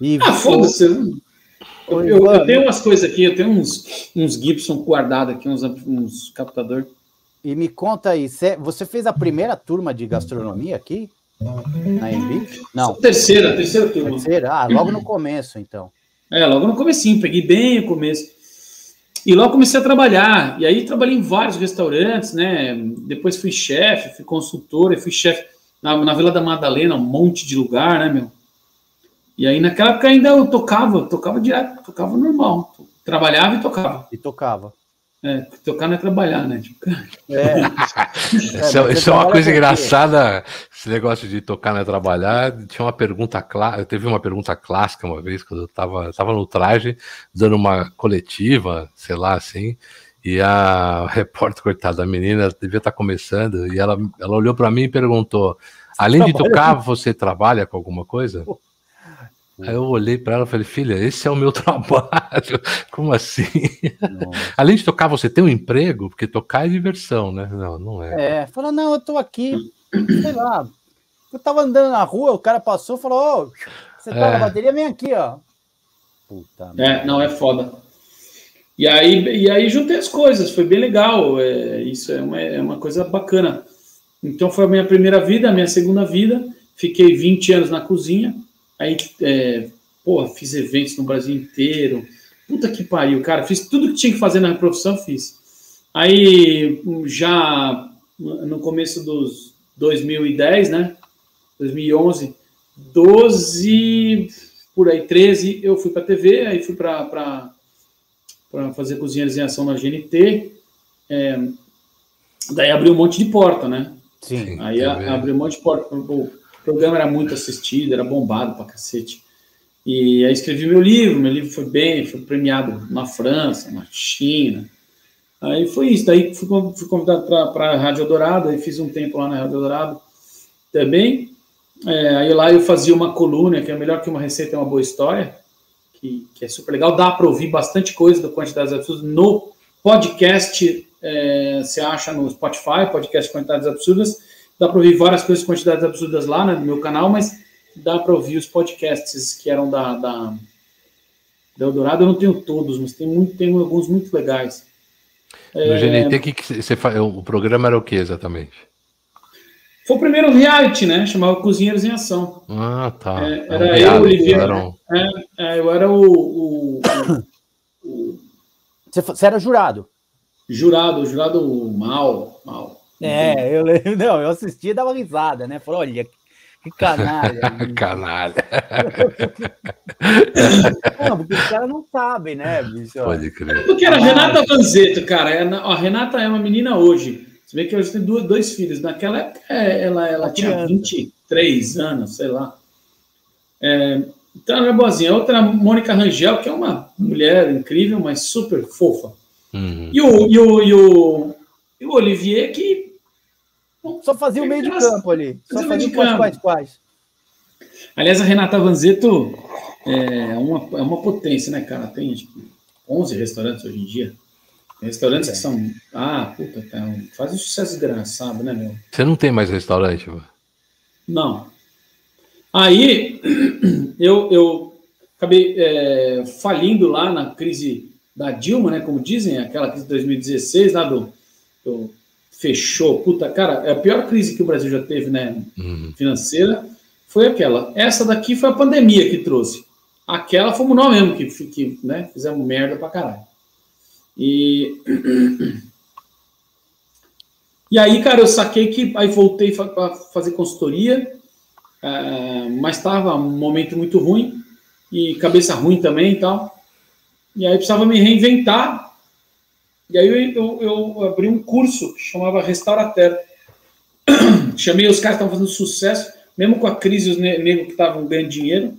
E Ah, foda-se. Eu, eu- eu tenho umas coisas aqui, eu tenho uns, uns Gibson guardados aqui, uns, uns captador. E me conta aí, cê- você fez a primeira turma de gastronomia aqui? Na Embi? Não, Terceira, terceira turma. terceira? Ah, logo no começo, então. É, logo no comecinho, peguei bem o começo. E logo comecei a trabalhar. E aí trabalhei em vários restaurantes, né? Depois fui chefe, fui consultor, fui chefe na, na Vila da Madalena, um monte de lugar, né, meu? E aí naquela época ainda eu tocava, tocava direto, tocava normal. Trabalhava e tocava. E tocava. É, tocar não é trabalhar, né? Tipo, É, Isso, mas é, você isso é uma coisa engraçada, esse negócio de tocar não é trabalhar. Tinha uma pergunta clássica, teve uma pergunta clássica uma vez, quando eu tava, tava no traje, dando uma coletiva, sei lá, assim, e a repórter, coitada, a menina devia estar começando, e ela, ela olhou para mim e perguntou: além de trabalha tocar, você trabalha com alguma coisa? Aí eu olhei para ela e falei, filha, esse é o meu trabalho. Como assim? Nossa. Além de tocar, você tem um emprego? Porque tocar é diversão, né? Não, não é. É, falou, não, eu tô aqui, sei lá. Eu tava andando na rua, o cara passou e falou, ô, você tá É. na bateria, vem aqui, ó. Puta É, não, é foda. E aí, e aí juntei as coisas, foi bem legal. é, isso é uma, é uma coisa bacana. Então foi a minha primeira vida, a minha segunda vida. Fiquei 20 anos na cozinha. Aí, é, porra, fiz eventos no Brasil inteiro. Puta que pariu, cara. Fiz tudo que tinha que fazer na profissão, fiz. Aí, já no começo dos 2010, né? 2011, 12, por aí, 13, eu fui para TV, aí fui para fazer Cozinheiros em Ação na GNT. É, daí abriu um monte de porta, né? Sim. Aí a- abriu um monte de porta. Programa era muito assistido, era bombado pra cacete. E aí escrevi meu livro, meu livro foi bem, foi premiado na França, na China. Aí foi isso, daí fui, fui convidado para a Rádio Eldorado, aí fiz um tempo lá na Rádio Eldorado também. É, aí lá eu fazia uma coluna, que é melhor que uma receita é uma boa história, que, que é super legal, dá para ouvir bastante coisa do Quantidades Absurdas no podcast, é, você acha no Spotify, podcast Quantidades Absurdas, dá para ouvir várias coisas Quantidades Absurdas lá né, no meu canal, mas dá para ouvir os podcasts que eram da, da, da Eldorado, eu não tenho todos, mas tem, muito, tem alguns muito legais. No É, GNT, que que você fa... o programa era o que exatamente? Foi o primeiro reality, né? Chamava Cozinheiros em Ação. Ah, tá. É, É um era eu, Oliveira, era um- É, é, eu era o, o- o- Você, era jurado. jurado, jurado mal, mal. É, eu lembro. Não, eu assisti e dava risada, né? Falei, olha, que canalha. Canalha. não, porque os caras não sabem, né, bicho? Pode crer. Porque era Renata Vanzeto, cara. É, A Renata é uma menina hoje. Você vê que hoje tem duas, dois filhos. Naquela época, é, ela, ela Uma tinha criança. 23 anos, sei lá. É, então ela era boazinha. Outra, Mônica Rangel, que é uma mulher incrível, mas super fofa. Uhum. E o, e o, e o, e o Olivier, que Só fazia o meio de campo ali. Só Fazia o de quais, campo. quais, quais. Aliás, a Renata Vanzeto é uma, é uma potência, né, cara? Tem que 11 restaurantes hoje em dia. Tem Restaurantes que são. Ah, puta, tá, faz um sucesso desgraçado, né, meu? Você não tem mais restaurante, mano? Não. Aí, eu, eu acabei é, falindo lá na crise da Dilma, né? Como dizem, aquela crise de 2016, lá do, do fechou. Puta, cara, é a pior crise que o Brasil já teve, né? Uhum. financeira foi aquela. Essa daqui foi a pandemia que trouxe. Aquela fomos nós mesmo que, que né, fizemos merda pra caralho. E E aí, cara, eu saquei que aí voltei para fazer consultoria, é, mas estava um momento muito ruim e cabeça ruim também e tal. E aí precisava me reinventar. E aí eu, eu, eu abri um curso que chamava Restaurater. Chamei os caras que estavam fazendo sucesso, mesmo com a crise, os negros que estavam ganhando dinheiro.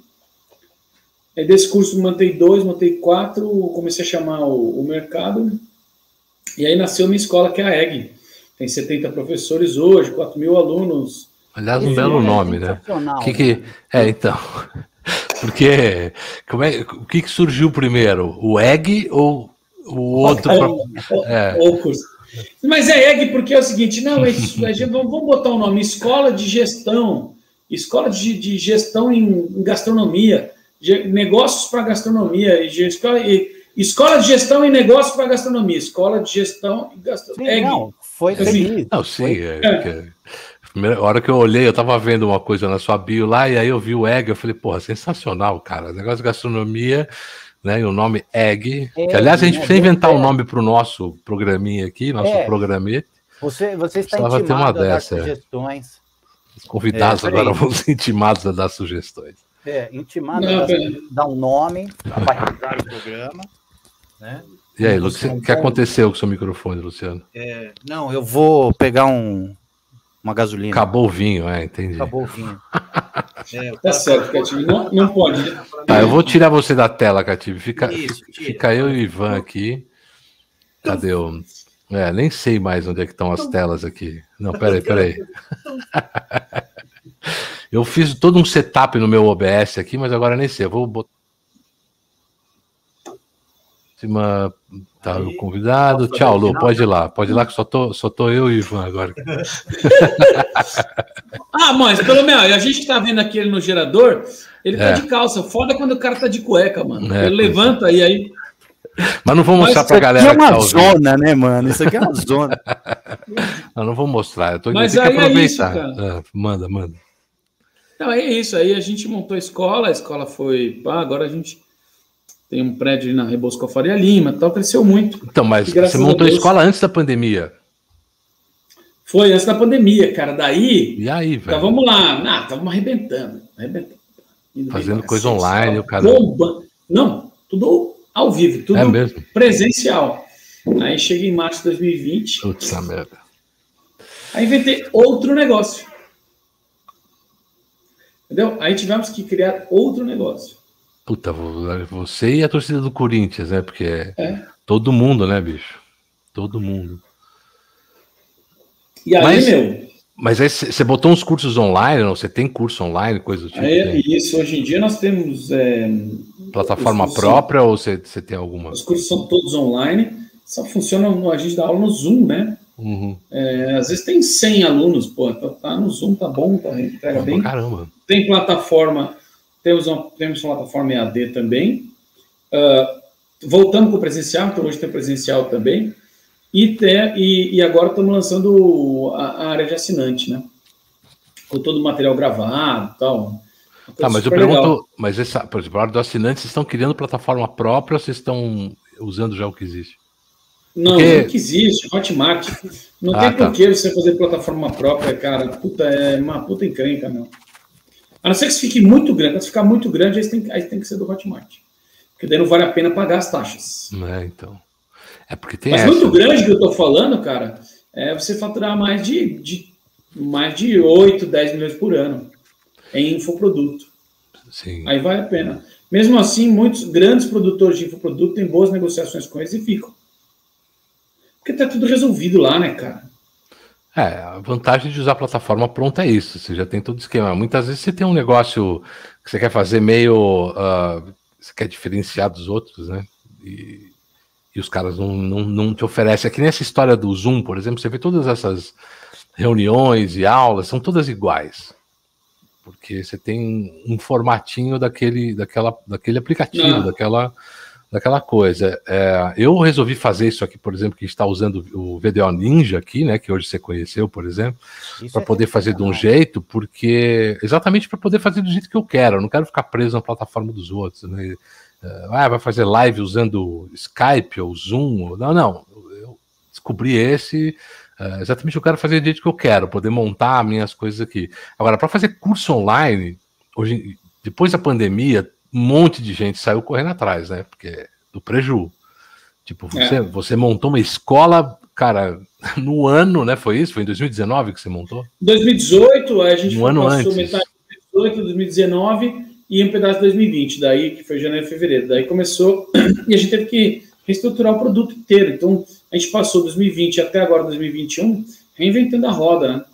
Aí desse curso montei dois, montei quatro, comecei a chamar o, o mercado. E aí nasceu minha escola, que é a EG tem 70 professores hoje, 4 mil alunos. Aliás, um belo é nome, né? Que que... Né? É, então. Porque como é, o que, que surgiu primeiro? O egg ou o outro? É. Mas é egg porque é o seguinte, não, é, vamos, vamos botar o um nome, escola de gestão, escola de, de gestão em, em gastronomia, negócios para gastronomia, escola, escola de gestão em negócios para gastronomia, escola de gestão e gastronomia. Não, foi feliz. Não, sim. É, é. Primeira hora que eu olhei, eu tava vendo uma coisa na sua bio lá, e aí eu vi o Egg, eu falei, porra, sensacional, cara. Negócio de gastronomia, né? E o nome Egg. que, aliás, a gente né, precisa inventar um nome para o nosso programinha aqui, nosso é. programete. Você, você está intimado ter uma dessa, é. sugestões. Os convidados é, agora vão ser intimados a dar sugestões. É, intimado a dar um nome, a batizar o programa, né? E aí, Luciano, o que aconteceu com o seu microfone, Luciano? É, não, eu vou pegar um, uma gasolina. Acabou o vinho, é, entendi. Acabou o vinho. é, tá certo, Cativo. Não, não pode. Né? Tá, eu vou tirar você da tela, Cativo. Fica, Isso, fica eu e o Ivan aqui. Cadê o. É, nem sei mais onde é que estão as telas aqui. Não, peraí, peraí. eu fiz todo um setup no meu OBS aqui, mas agora nem sei. Eu vou botar Próxima tá o convidado. Tchau, Lu, pode ir lá. Pode ir lá que só tô, só tô eu e o Ivan agora. ah, mas pelo menos a gente tá vendo aqui ele no gerador, ele tá é. de calça. Foda quando o cara tá de cueca, mano. É, ele levanta e aí. Mas não vou mostrar para a galera. Isso aqui é uma tá zona, né, mano? Isso aqui é uma zona. não, não vou mostrar. Eu tô Mas aí que aproveitar. É isso, ah, manda, manda. Não, é isso. Aí a gente montou a escola, a escola foi. Pá, agora a gente tem um prédio na Rebosco Faria Lima, tal, cresceu muito. Então, mas você montou a, a escola antes da pandemia? Foi antes da pandemia, cara. Daí. E aí, velho? Então, vamos lá. Ah, estávamos arrebentando. arrebentando. Fazendo coisa online, o cara. Bomba. Não, tudo ao vivo, tudo é mesmo? presencial. Aí cheguei em março de 2020. Putz, merda. Aí inventei outro negócio. Entendeu? Aí tivemos que criar outro negócio. Puta, você e a torcida do Corinthians, né? Porque é, é. todo mundo, né, bicho? Todo mundo. E aí, mas, meu. Mas aí você botou uns cursos online, não? Você tem curso online, coisa do tipo? É, isso, hoje em dia nós temos. É, Plataforma própria são, ou você tem alguma? Os cursos são todos online, só funcionam, a gente dá aula no Zoom, né? Uhum. É, às vezes tem 100 alunos, pô, tá, tá no Zoom, tá bom, tá, entrega bem. Caramba. Tem plataforma temos uma, temos uma plataforma EAD também. Uh, voltando para o presencial, então hoje tem presencial também. E, e, e agora estamos lançando a, a, área de assinante, né? Com todo o material gravado e tal. Tá, mas eu pergunto, legal. mas essa, por exemplo, a área do assinante, vocês estão criando plataforma própria ou vocês estão usando já o que existe? Não, Porque... não que existe, Hotmart. Não ah, tem tá. por que você fazer plataforma própria, cara. Puta, é uma puta encrenca, não. A não ser que se fique muito grande. Se ficar muito grande, aí tem, aí tem que ser do Hotmart. Porque daí não vale a pena pagar as taxas. É, então. É porque tem Mas essa. muito grande que eu estou falando, cara, é você faturar mais de, de mais de 8, 10 milhões por ano em infoproduto. Sim. Aí vale a pena. Mesmo assim, muitos grandes produtores de infoproduto têm boas negociações com eles e ficam. Porque tá tudo resolvido lá, né, cara? É, a vantagem de usar a plataforma pronta é isso, você já tem todo o esquema. Muitas vezes você tem um negócio que você quer fazer meio. Uh, você quer diferenciar dos outros, né? E, e os caras não, não, não te oferecem. Aqui nessa história do Zoom, por exemplo, você vê todas essas reuniões e aulas, são todas iguais. Porque você tem um formatinho daquele, daquela, daquele aplicativo, não. daquela daquela coisa. É, eu resolvi fazer isso aqui, por exemplo, que está usando o VDO Ninja aqui, né, que hoje você conheceu, por exemplo, para é poder fazer de um jeito, porque exatamente para poder fazer do jeito que eu quero. Eu não quero ficar preso na plataforma dos outros, né? É, ah, vai fazer live usando Skype ou Zoom? Não, não. Eu descobri esse. Uh, exatamente eu quero fazer do jeito que eu quero, poder montar minhas coisas aqui. Agora, para fazer curso online, hoje, depois da pandemia, um monte de gente saiu correndo atrás, né? Porque do preju. Tipo, você, é. você montou uma escola, cara, no ano, né? Foi isso? Foi em 2019 que você montou? 2018, a gente um ano antes. metade de 2018, 2019 e um pedaço de 2020, daí que foi janeiro e fevereiro. Daí começou e a gente teve que reestruturar o produto inteiro. Então, a gente passou 2020 até agora 2021 reinventando a roda, né?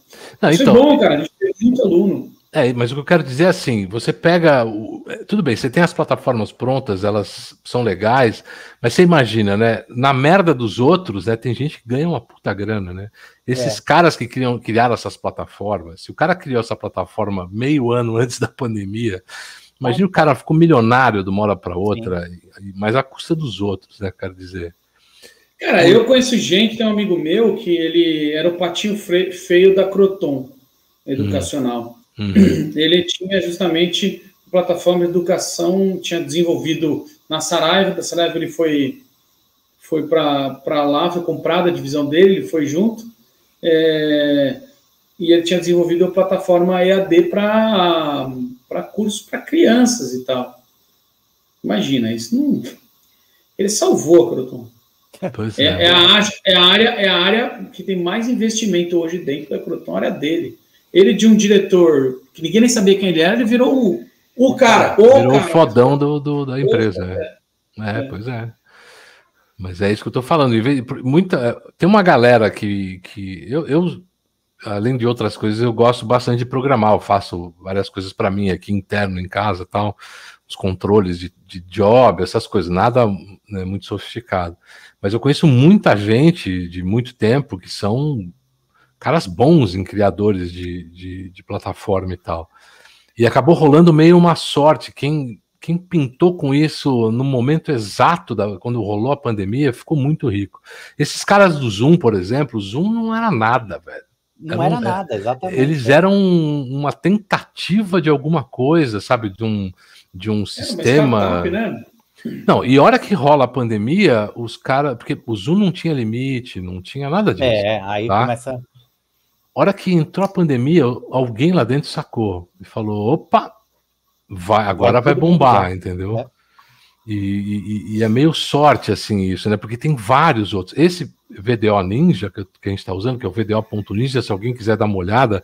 Não, Isso é então... é bom, cara. A gente teve muito aluno. É, mas o que eu quero dizer é assim: você pega. O... É, tudo bem, você tem as plataformas prontas, elas são legais, mas você imagina, né? Na merda dos outros, né? Tem gente que ganha uma puta grana, né? Esses é. caras que criam, criaram essas plataformas, se o cara criou essa plataforma meio ano antes da pandemia, imagina é. o cara ficou milionário de uma hora para outra, mas à custa dos outros, né? Quero dizer. Cara, eu conheço gente, tem um amigo meu que ele era o patinho feio da Croton educacional. Hum. Uhum. Ele tinha justamente plataforma de educação, tinha desenvolvido na Saraiva, da Saraiva ele foi foi para lá, foi comprada a divisão dele, ele foi junto, é, e ele tinha desenvolvido a plataforma EAD para cursos para crianças e tal. Imagina, isso não. Ele salvou a Croton. É, é. é, a, é, a área, é a área que tem mais investimento hoje dentro da Croton, a área dele. Ele de um diretor que ninguém nem sabia quem ele era, ele virou o, o cara. O virou cara. o fodão do, do da empresa. É. É, é. pois é. Mas é isso que eu tô falando. Muita, tem uma galera que, que eu, eu, além de outras coisas, eu gosto bastante de programar. Eu faço várias coisas para mim aqui interno em casa, tal, os controles de, de job, essas coisas. Nada né, muito sofisticado. Mas eu conheço muita gente de muito tempo que são caras bons em criadores de, de, de, plataforma e tal. E acabou rolando meio uma sorte. Quem, quem pintou com isso no momento exato da, quando rolou a pandemia ficou muito rico. Esses caras do Zoom, por exemplo, o Zoom não era nada, velho. Não era, era nada, exatamente. Eles eram uma tentativa de alguma coisa, sabe? De um, de um sistema. Né? Não, e hora que rola a pandemia, os caras. Porque o Zoom não tinha limite, não tinha nada disso. É, aí tá? começa hora que entrou a pandemia, alguém lá dentro sacou e falou: opa, vai, agora vai, vai bombar, entendeu? É. E, e, e, é meio sorte assim isso, né? Porque tem vários outros. Esse VDO Ninja que, que a gente está usando, que é o VDO.ninja, se alguém quiser dar uma olhada,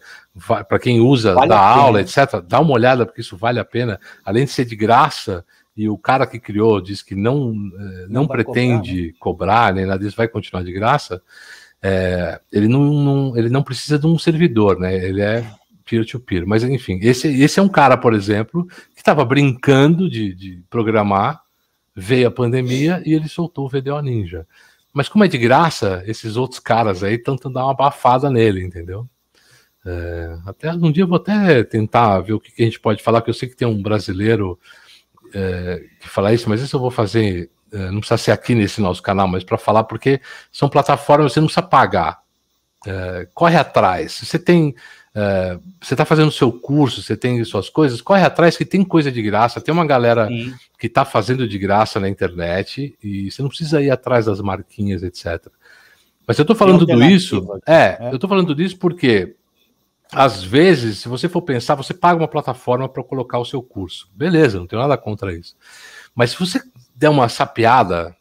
para quem usa, vale dá aula, etc., dá uma olhada, porque isso vale a pena. Além de ser de graça, e o cara que criou diz que não, eh, não, não pretende cobrar, né? cobrar, nem nada disso, vai continuar de graça. É, ele, não, não, ele não precisa de um servidor, né? Ele é peer-to-peer. -peer. Mas, enfim, esse, esse é um cara, por exemplo, que estava brincando de, de programar, veio a pandemia e ele soltou o VDO Ninja. Mas como é de graça, esses outros caras aí tentam dar uma abafada nele, entendeu? É, até um dia eu vou até tentar ver o que, que, a gente pode falar, que eu sei que tem um brasileiro é, que fala isso, mas isso eu vou fazer não precisa ser aqui nesse nosso canal, mas para falar, porque são plataformas que você não precisa pagar. É, corre atrás. Você tem. É, você está fazendo seu curso, você tem suas coisas, corre atrás que tem coisa de graça. Tem uma galera Sim. que está fazendo de graça na internet e você não precisa ir atrás das marquinhas, etc. Mas eu estou falando tudo isso. É, é, eu estou falando tudo isso porque às vezes, se você for pensar, você paga uma plataforma para colocar o seu curso. Beleza, não tenho nada contra isso. Mas se você der uma sapeada,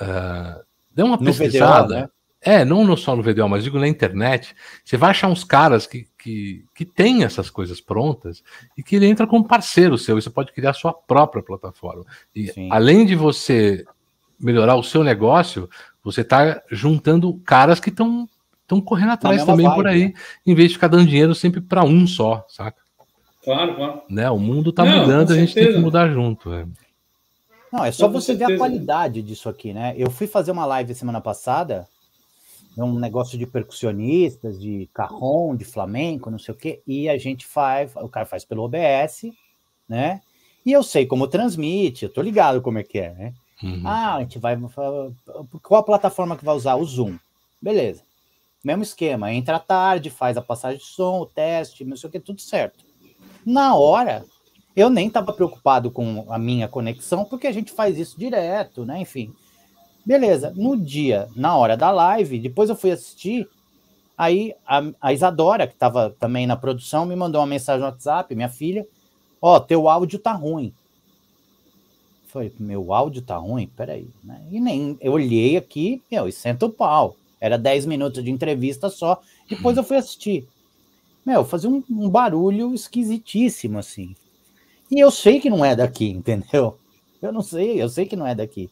uh, der uma no pesquisada. VDO, né? É, não só no VDO, mas digo na internet, você vai achar uns caras que, que, que têm essas coisas prontas e que ele entra como parceiro seu, e você pode criar sua própria plataforma. E Sim. além de você melhorar o seu negócio, você está juntando caras que estão estão correndo atrás também vibe, por aí, né? em vez de ficar dando dinheiro sempre para um só, saca? Claro, claro. Né? O mundo está mudando, a gente tem que mudar junto. É. Não, é só Com você certeza. ver a qualidade disso aqui, né? Eu fui fazer uma live semana passada, um negócio de percussionistas, de carrom, de flamenco, não sei o quê, e a gente faz, o cara faz pelo OBS, né? E eu sei como transmite, eu tô ligado como é que é, né? Uhum. Ah, a gente vai. Qual a plataforma que vai usar? O Zoom. Beleza. Mesmo esquema, entra à tarde, faz a passagem de som, o teste, não sei o que, tudo certo. Na hora, eu nem estava preocupado com a minha conexão, porque a gente faz isso direto, né? Enfim. Beleza. No dia, na hora da live, depois eu fui assistir, Aí a, a Isadora, que estava também na produção, me mandou uma mensagem no WhatsApp, minha filha, ó, oh, teu áudio tá ruim. Falei, meu áudio tá ruim? Peraí. Né? E nem, eu olhei aqui, meu, e senta o pau. Era 10 minutos de entrevista só, depois eu fui assistir. Meu, fazia um, um barulho esquisitíssimo, assim. E eu sei que não é daqui, entendeu? Eu não sei, eu sei que não é daqui.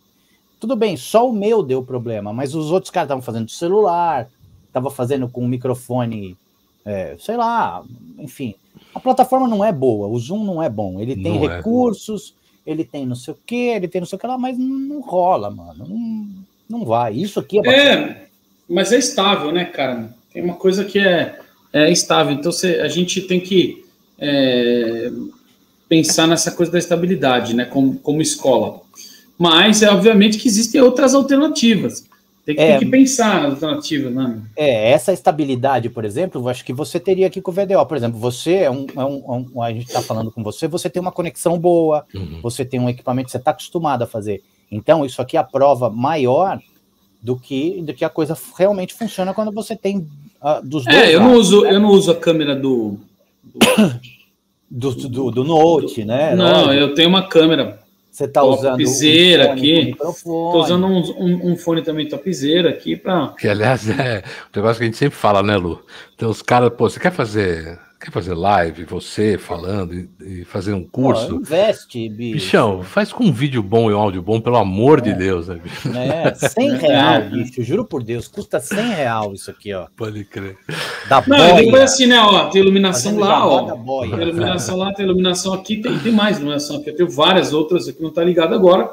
Tudo bem, só o meu deu problema, mas os outros caras estavam fazendo celular, estavam fazendo com o microfone, é, sei lá, enfim. A plataforma não é boa, o Zoom não é bom. Ele tem não é. recursos, é. ele tem não sei o que, ele tem não sei o que lá, mas não rola, mano. Não, não vai. Isso aqui é. É, mas é estável, né, cara? Tem uma coisa que é, é estável. Então você, a gente tem que é, pensar nessa coisa da estabilidade, né, como, como escola. Mas, é obviamente, que existem outras alternativas. Tem que, é, tem que pensar nas alternativas, né? É, essa estabilidade, por exemplo, eu acho que você teria aqui com o VDO. Por exemplo, você é um. É um, é um a gente está falando com você, você tem uma conexão boa, uhum. você tem um equipamento que você está acostumado a fazer. Então, isso aqui é a prova maior do que, do que a coisa realmente funciona quando você tem uh, dos dois. É, eu não, uso, eu não uso a câmera do, do, do, do, do Note, né? Não, eu tenho uma câmera você está usando topzera um aqui. Estou usando um, um, um, fone também topzera aqui para. Que aliás é um negócio que a gente sempre fala, né, Lu? Então os caras, pô, você quer fazer Quer fazer live, você falando e, e fazer um curso? Pô, investe, bicho. Bichão, faz com um vídeo bom e um áudio bom, pelo amor é. de Deus, né, bicho? É, 100 real, bicho, juro por Deus, custa 100 real isso aqui, ó. Pode crer. Da Não, boia. depois assim, né, ó, tem iluminação lá, ó. Tem iluminação lá, tem iluminação aqui, tem, tem mais iluminação aqui. Eu tenho várias outras aqui, não tá ligado agora.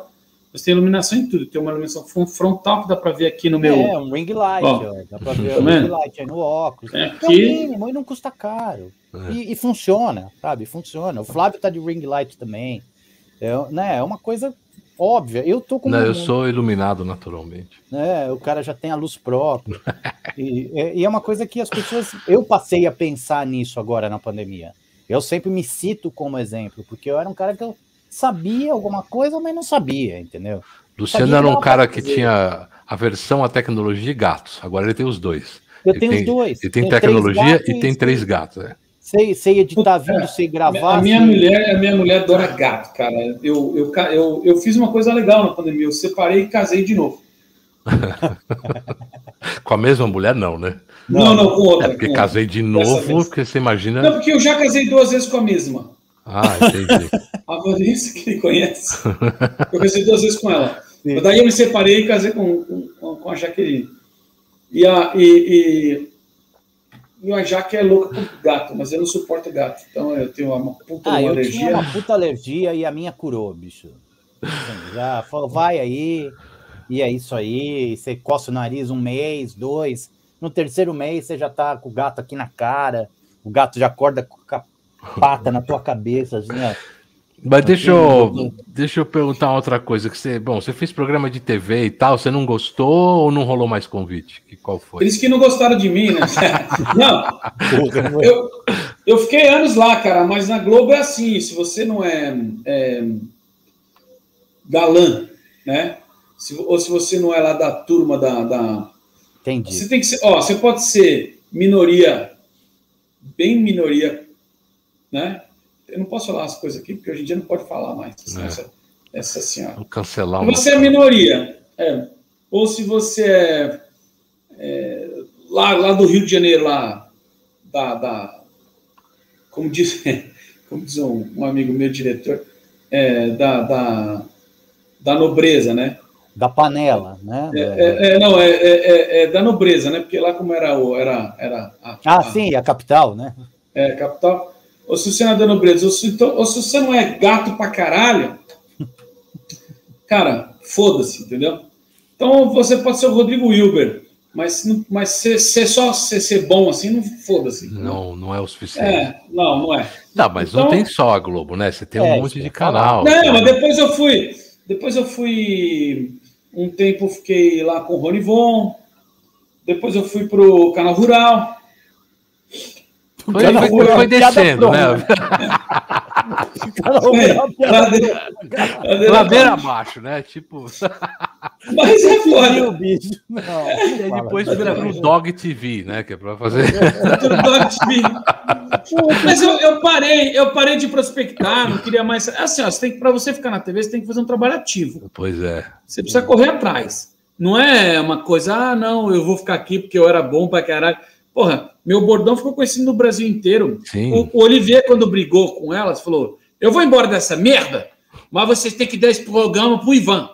Mas tem iluminação em tudo. Tem uma iluminação frontal que dá para ver aqui no meu. É, um ring light, ó. ó. Dá para ver tá um ring light aí no óculos. É, aqui... é o mínimo e não custa caro. É. E, e, funciona, sabe? Funciona. O Flávio tá de ring light também. É, né? é uma coisa óbvia. Eu tô com. Não, eu sou iluminado naturalmente. É, o cara já tem a luz própria. e, e é uma coisa que as pessoas. Eu passei a pensar nisso agora na pandemia. Eu sempre me cito como exemplo, porque eu era um cara que eu sabia alguma coisa, mas não sabia, entendeu? Luciano sabia era um cara que tinha aversão à tecnologia e gatos. Agora ele tem os dois. Eu ele tenho tem, os dois. Ele tem, tem tecnologia e tem três gatos. É. Sei, sei editar vídeo, sei gravar. A minha sei... mulher, a minha mulher adora gato, cara. Eu, eu, eu, eu fiz uma coisa legal na pandemia. Eu separei e casei de novo. com a mesma mulher, não, né? Não, não, com outra. É porque casei de novo, porque você imagina. Não, porque eu já casei duas vezes com a mesma. Ah, entendi. a Vanessa, que ele conhece. Eu casei duas vezes com ela. Sim. Daí eu me separei e casei com, com, com a Jaqueline. E a, e, e, e a Jaque é louca por gato, mas eu não suporto gato. Então eu tenho uma puta ah, uma eu alergia. Tinha uma puta alergia e a minha curou, bicho. Já falou, vai aí, e é isso aí. Você coça o nariz um mês, dois. No terceiro mês você já tá com o gato aqui na cara. O gato já acorda com pata na tua cabeça, assim, ó. Mas deixa eu, deixa eu perguntar outra coisa. Que você, bom, você fez programa de TV e tal, você não gostou ou não rolou mais convite? Que, qual foi? Eles que não gostaram de mim, né? não, eu, eu fiquei anos lá, cara, mas na Globo é assim, se você não é, é galã, né? Se, ou se você não é lá da turma da, da... Entendi. Você tem que ser, ó, você pode ser minoria, bem minoria né? Eu não posso falar as coisas aqui, porque hoje em dia não pode falar mais. Assim, é. Essa, essa senhora. Vou cancelar uma... Você é minoria, é. Ou se você é, é, lá, lá do Rio de Janeiro, lá, da, da como diz, como diz um, um amigo meu, diretor, é, da, da, da nobreza, né? Da panela, né? É, é, é não, é, é, é, da nobreza, né? Porque lá como era o. Era, era a, ah, a, sim, a capital, né? É, capital ou se você não é da nobreza, ou se, então, ou se você não é gato pra caralho, cara, foda-se, entendeu? Então você pode ser o Rodrigo Wilber, mas, mas ser, ser só ser, ser bom assim, não foda-se. Não, não é o suficiente. É, não, não é. Não, mas então, não tem só a Globo, né? Você tem um é, monte de canal. Não, mas depois eu fui. Depois eu fui. Um tempo fiquei lá com o Rony Von. Depois eu fui pro canal Rural. Foi, foi, foi, foi descendo, né? ladeira, ladeira abaixo, né? Tipo. Mas é foda. o bicho. Não, E aí depois vira pro Dog TV, né? Que é pra fazer. Dog TV. Mas eu, eu parei, eu parei de prospectar, não queria mais. Assim, ó, você tem que, para você ficar na TV, você tem que fazer um trabalho ativo. Pois é. Você precisa correr atrás. Não é uma coisa, ah, não, eu vou ficar aqui porque eu era bom pra caralho. Porra, meu bordão ficou conhecido no Brasil inteiro. Sim. O, o Olivier, quando brigou com elas, falou: Eu vou embora dessa merda, mas vocês têm que dar esse programa pro Ivan.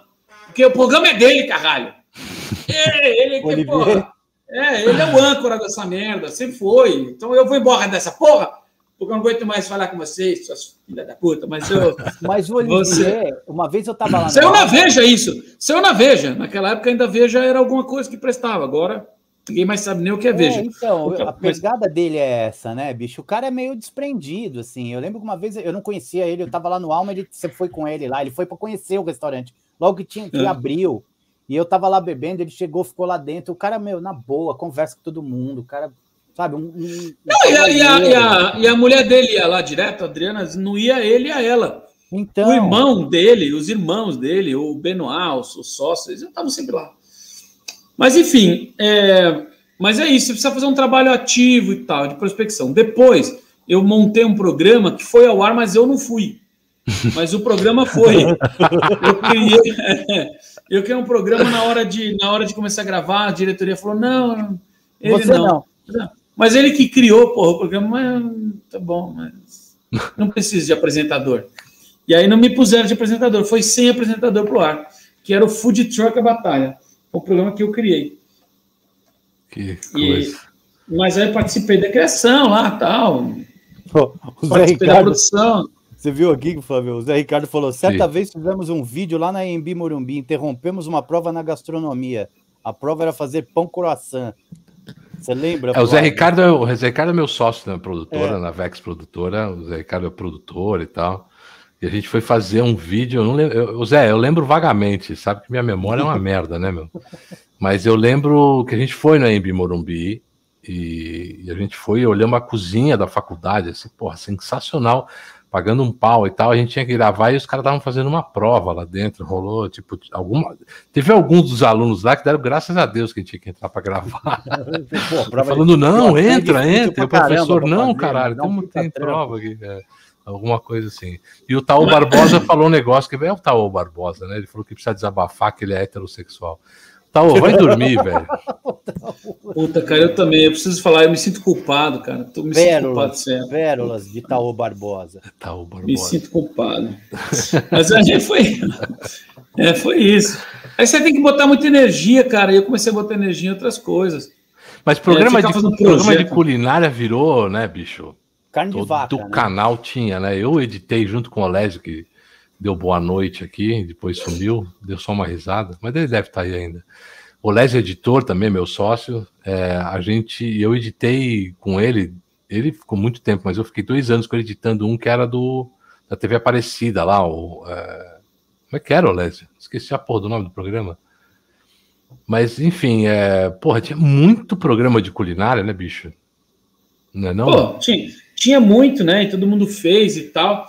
Porque o programa é dele, caralho. É, ele que, porra. É, ele é o âncora dessa merda, sempre foi. Então eu vou embora dessa porra, porque eu não aguento mais falar com vocês, suas filhas da puta. Mas eu. Mas o Olivier, uma vez eu tava lá. Saiu na Veja isso. Saiu na Veja. Naquela época ainda Veja era alguma coisa que prestava. Agora ninguém mais sabe nem o que é Veja. É, então, Então, a mas- pegada dele é essa, né, bicho? O cara é meio desprendido, assim. Eu lembro que uma vez eu não conhecia ele, eu tava lá no Alma, ele, você foi com ele lá, ele foi para conhecer o restaurante. Logo que tinha que É. abriu, e eu tava lá bebendo, ele chegou, ficou lá dentro. O cara, meu, na boa, conversa com todo mundo. O cara, sabe, um. um- Não, e, a, e, a, e, a, e a mulher dele ia lá direto, a Adriana, não ia ele e a ela. Então, O irmão dele, os irmãos dele, o Benoit, os, os sócios, eles estavam sempre lá. Mas, enfim, é, mas é isso, você precisa fazer um trabalho ativo e tal, de prospecção. Depois, eu montei um programa que foi ao ar, mas eu não fui. Mas o programa foi. Eu criei, eu criei um programa na hora, de, na hora de começar a gravar, a diretoria falou: não, ele você não. mas ele que criou, porra, o programa, mas, tá bom, mas não precisa de apresentador. E aí não me puseram de apresentador, foi sem apresentador pro ar, que era o Food Truck a Batalha, o programa que eu criei. Que E- coisa. Mas aí eu participei da criação lá, tal, Pô, O Zé Ricardo, produção. você viu aqui, Flávio? O Zé Ricardo falou: certa Sim. vez fizemos um vídeo lá na Embi Morumbi, interrompemos uma prova na gastronomia. A prova era fazer pão croissant. Você lembra? É, o Zé? Ricardo, é, o Zé Ricardo é meu sócio na produtora, É. na Vex Produtora. O Zé Ricardo é produtor e tal. E a gente foi fazer um vídeo. Eu não lembro, eu- Zé, eu lembro vagamente, sabe que minha memória é uma merda, né, meu? Mas eu lembro que a gente foi na Embi Morumbi e, e a gente foi olhamos a cozinha da faculdade, assim, porra, sensacional, pagando um pau e tal. A gente tinha que gravar e os caras estavam fazendo uma prova lá dentro. Rolou, tipo, alguma. Teve alguns dos alunos lá que deram graças a Deus que a gente tinha que entrar para gravar. Pô, falando, não, entra, entra. E o professor, não, caralho, puta tem prova aqui. é, alguma coisa assim. E o Taô Barbosa falou um negócio que é o Taô Barbosa, né? Ele falou que precisa desabafar que ele é heterossexual. Taô, vai dormir, velho. Puta, cara, eu também, eu preciso falar, eu me sinto culpado, cara. Tô me sinto culpado, sério. de Taô Barbosa. Taô Me Barbosa. sinto culpado. Mas a gente foi. É, foi isso. Aí você tem que botar muita energia, cara. E eu comecei a botar energia em outras coisas. Mas programa, ficar de, programa de culinária virou, né, bicho? Carne de Todo vaca. do né? canal tinha, né? Eu editei junto com o Olésio, que deu boa noite aqui, depois sumiu, deu só uma risada, mas ele deve estar aí ainda. O Olésio é editor também, meu sócio. é, a gente, eu editei com ele, ele ficou muito tempo, mas eu fiquei dois anos com ele editando um que era do da TV Aparecida lá. O, é, como é que era, Olésio? Esqueci a porra do nome do programa. Mas, enfim, é, porra, tinha muito programa de culinária, né, bicho? Não é não? Pô, tinha, tinha muito, né? E todo mundo fez e tal.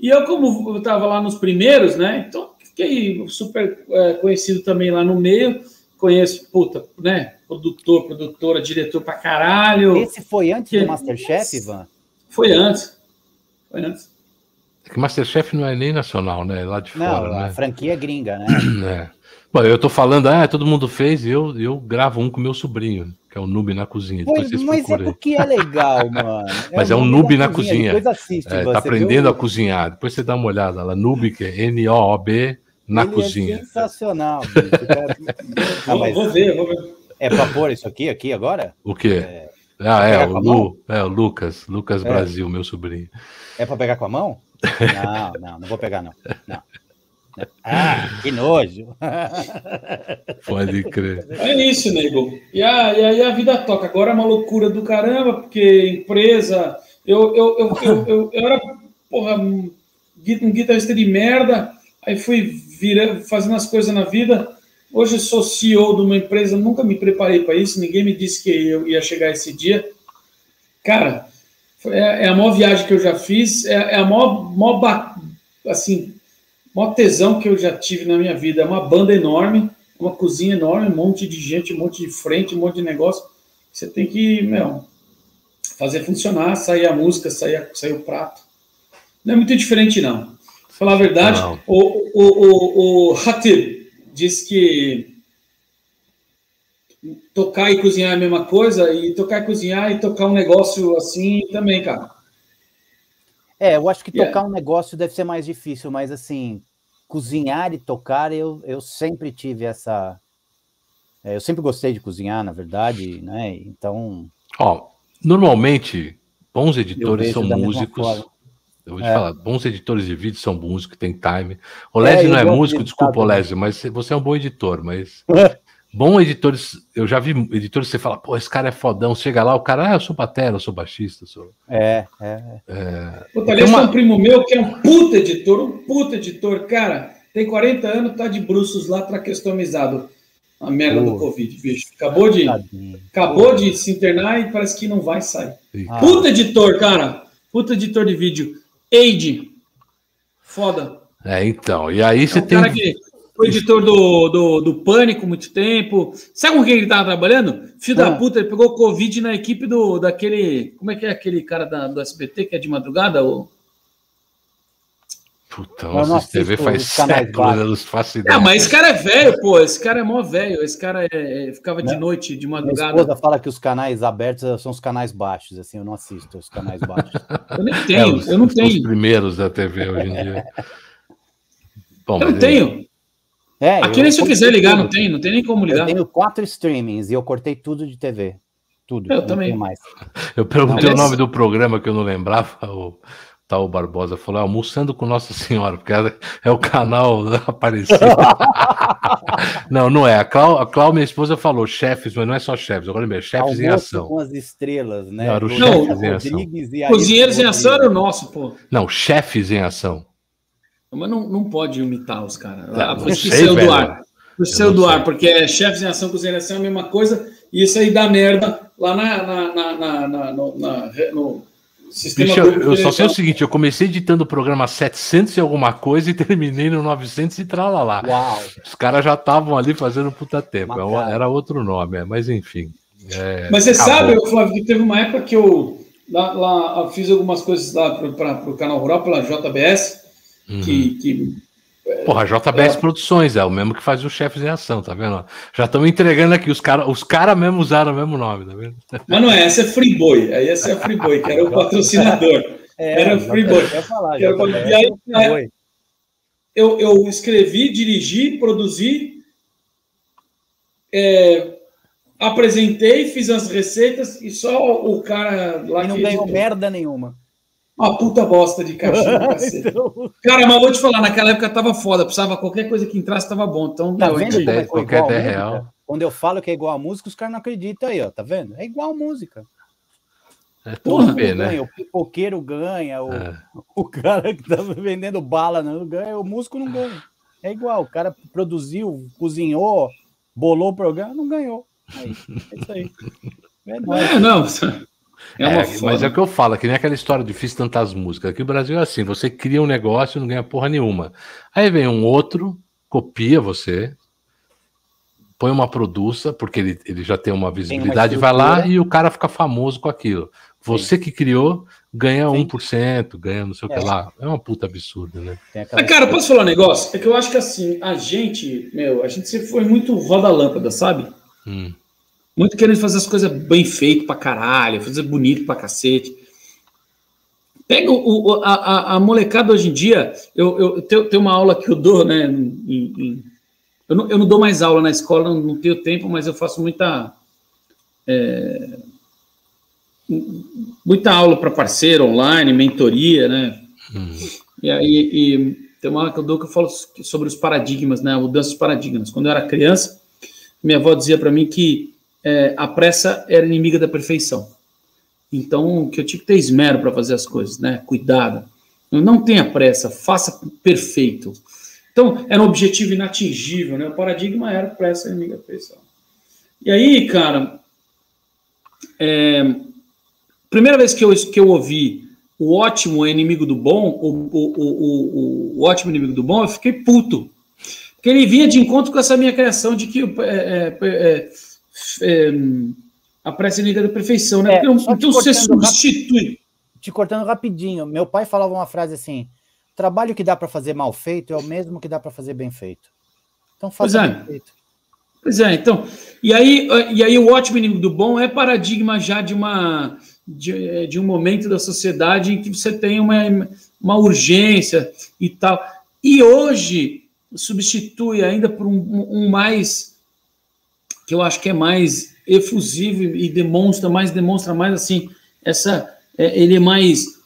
E eu, como eu tava lá nos primeiros, né? Então fiquei super é, conhecido também lá no meio. Conheço, puta, né? Produtor, produtora, diretor pra caralho. Esse foi antes Que- do Masterchef, Ivan? Foi antes. Foi antes. É que Masterchef não é nem nacional, né? É lá de Não, fora, a né? franquia é gringa, né? É. Bom, eu tô falando, ah, todo mundo fez, e eu, eu gravo um com meu sobrinho, que é o Noob na cozinha. Pois, vocês mas é porque é legal, mano. Mas o é um noob na cozinha. Depois assiste, É, tá aprendendo viu? a cozinhar. Depois você dá uma olhada lá. Noob, que é N-O-O-B, na Ele cozinha. É sensacional. Ah, Vou, mas vou ver, vou ver. é pra pôr isso aqui, aqui agora? O quê? É, ah, é, o Lu, é o Lucas, Lucas É. Brasil, meu sobrinho. é pra pegar com a mão? Não, não, não vou pegar, não. não. Ah, que nojo. Pode crer. É isso, nego. E, a, e aí a vida toca. Agora é uma loucura do caramba, porque empresa. Eu, eu, eu, eu, eu, eu era, porra, um gui- guitarrista de merda, aí fui vira, fazendo as coisas na vida. Hoje sou CEO de uma empresa, nunca me preparei para isso, ninguém me disse que eu ia chegar esse dia. Cara, é, é a maior viagem que eu já fiz, é, é a maior, maior ba- assim, maior tesão que eu já tive na minha vida. É uma banda enorme, uma cozinha enorme, um monte de gente, um monte de frente, um monte de negócio. Você tem que, meu, fazer funcionar, sair a música, sair, sair o prato. Não é muito diferente, não. Pra falar a verdade, não. o, o, o, o Hatib diz que tocar e cozinhar é a mesma coisa, e tocar e cozinhar e tocar um negócio assim também, cara. É, eu acho que tocar yeah. um negócio deve ser mais difícil, mas assim, cozinhar e tocar, eu, eu sempre tive essa. É, eu sempre gostei de cozinhar, na verdade, né? Então. Ó, normalmente, bons editores são músicos. Eu vou te é. falar, bons editores de vídeo são músicos, tem time. O Lésio é, não é músico, desculpa, Olésio, mas você é um bom editor, mas Bom editores, eu já vi editores que você fala, pô, esse cara é fodão, chega lá, o cara, ah, eu sou batera, eu sou baixista, eu sou. É, é. é... Pô, tá uma... um primo meu que é um puta editor, um puta editor, cara, tem 40 anos, tá de bruços lá, traquestomizado. A merda do Covid, bicho. Acabou de, acabou de se internar e parece que não vai sair. Ah. Puta editor, cara. Puta editor de vídeo. Eide. Foda. É, então. E aí é você um tem. Cara que foi editor do, do, do Pânico muito tempo. Sabe com quem ele estava trabalhando? Filho ah. da puta, ele pegou Covid na equipe do daquele. Como é que é aquele cara da, do SBT que é de madrugada? O... Puta, nossa, TV faz séculos, eu não faço ideia. É, mas esse cara é velho, pô. Esse cara é mó velho. Esse cara é, é, ficava de noite, de madrugada. Minha esposa fala que os canais abertos são os canais baixos, assim, eu não assisto os canais baixos. eu nem tenho, é, os, eu não tenho. Os primeiros da TV hoje em dia. Bom, eu não tenho. É, Aqui nem se eu quiser ligar, tudo. não tem, não tem nem como ligar. Eu tenho quatro streamings e eu cortei tudo de TV. Tudo. Eu também. mais. Eu perguntei não, o nome do programa que eu não lembrava, o tal Barbosa falou, é, almoçando com Nossa Senhora, porque é o canal aparecido. não, não é. A Clau, a Clau, minha esposa, falou chefes, mas não é só chefes, agora lembrei, chefes Almoço em ação. com as estrelas, né? Não, era o chefes em ação. Cozinheiros em ação era o nosso, pô. Não, chefes em ação. Mas não, não pode imitar os caras. Ah, por isso que saiu do ar. Por isso saiu do ar, porque é chefes em ação, cozinhação é a mesma coisa, e isso aí dá merda lá na, na, na, na, na no, na, no sistema. Bicho, eu, eu só sei o seguinte: eu comecei editando o programa 700 e alguma coisa e terminei no 900 e tralalá. Uau! Os caras já estavam ali fazendo puta tempo. É era outro nome, é, mas enfim. É, mas você acabou. sabe, Flávio, que teve uma época que eu lá, lá fiz algumas coisas lá para o canal Rural, pela JBS. Uhum. Que, que, Porra, JBS é... Produções é o mesmo que faz os chefes em ação, tá vendo? Já estão entregando aqui, os caras os cara mesmo usaram o mesmo nome, tá vendo? Mas não é, essa é Freeboy, aí essa é Freeboy, que era o patrocinador. É, era o Freeboy. Falar, era, e aí, é, eu, eu escrevi, dirigi, produzi, é, apresentei, fiz as receitas e só o cara lá e não ganhou merda nenhuma. Uma puta bosta de cachorro, então... Cara, mas vou te falar, naquela época tava foda, precisava qualquer coisa que entrasse tava bom. Então, tá vendo ideia, qualquer ideia real. Quando eu falo que é igual a música, os caras não acreditam aí, ó, tá vendo? É igual a música. É tudo bem, né? o pipoqueiro ganha, o, é. o cara que tá vendendo bala não ganha, o músico não ganha. É igual, o cara produziu, cozinhou, bolou o programa, não ganhou. Aí, é isso aí. É, é não. É, é mas é o que eu falo, que nem aquela história de fiz tantas músicas. Aqui no Brasil é assim: você cria um negócio e não ganha porra nenhuma. Aí vem um outro, copia você, põe uma produça, porque ele, ele já tem uma visibilidade, tem uma vai lá e o cara fica famoso com aquilo. Você Sim. que criou, ganha Sim. 1%, ganha não sei o é. que lá. É uma puta absurda, né? Aquela... Cara, posso falar um negócio? É que eu acho que assim, a gente, meu, a gente sempre foi muito roda-lâmpada, sabe? Hum. Muito querendo fazer as coisas bem feito pra caralho, fazer bonito pra cacete. Pega o, o a, a, molecada hoje em dia, eu, eu tenho, tenho, uma aula que eu dou, né? Em, em, eu, não, eu não dou mais aula na escola, não, não tenho tempo, mas eu faço muita. É, muita aula para parceiro online, mentoria, né? Hum. E aí e tem uma aula que eu dou que eu falo sobre os paradigmas, né? Mudança dos paradigmas. Quando eu era criança, minha avó dizia para mim que é, a pressa era inimiga da perfeição. Então, que eu tinha que ter esmero para fazer as coisas, né? Cuidado. Não tenha pressa, faça perfeito. Então, era um objetivo inatingível, né? O paradigma era pressa inimiga da perfeição. E aí, cara, é, primeira vez que eu, que eu ouvi o ótimo é inimigo do bom, o, o, o, o, ótimo inimigo do bom, eu fiquei puto. que ele vinha de encontro com essa minha criação de que é, é, é, a prece liga da perfeição, né? Porque, então você substitui. Te cortando rapidinho, meu pai falava uma frase assim: trabalho que dá para fazer mal feito é o mesmo que dá para fazer bem feito. Então faça pois é. bem feito. Pois é, então. E aí, e aí o ótimo inimigo do bom é paradigma já de uma de, de um momento da sociedade em que você tem uma, uma urgência e tal. E hoje substitui ainda por um, um mais que eu acho que é mais efusivo e demonstra mais demonstra mais assim essa é, ele é mais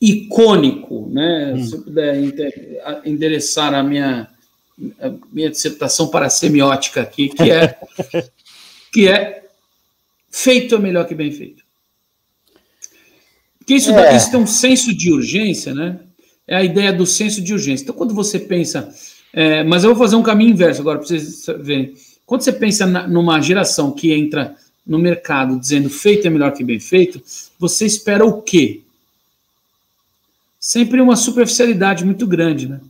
icônico, né? Hum. Se eu puder endereçar a minha a minha dissertação para a semiótica aqui, que é que é feito é melhor que bem feito. Porque isso, é. isso tem um senso de urgência, né? É a ideia do senso de urgência. Então, quando você pensa. É, mas eu vou fazer um caminho inverso agora para vocês verem. Quando você pensa na, numa geração que entra no mercado dizendo feito é melhor que bem feito, você espera o quê? Sempre uma superficialidade muito grande, né?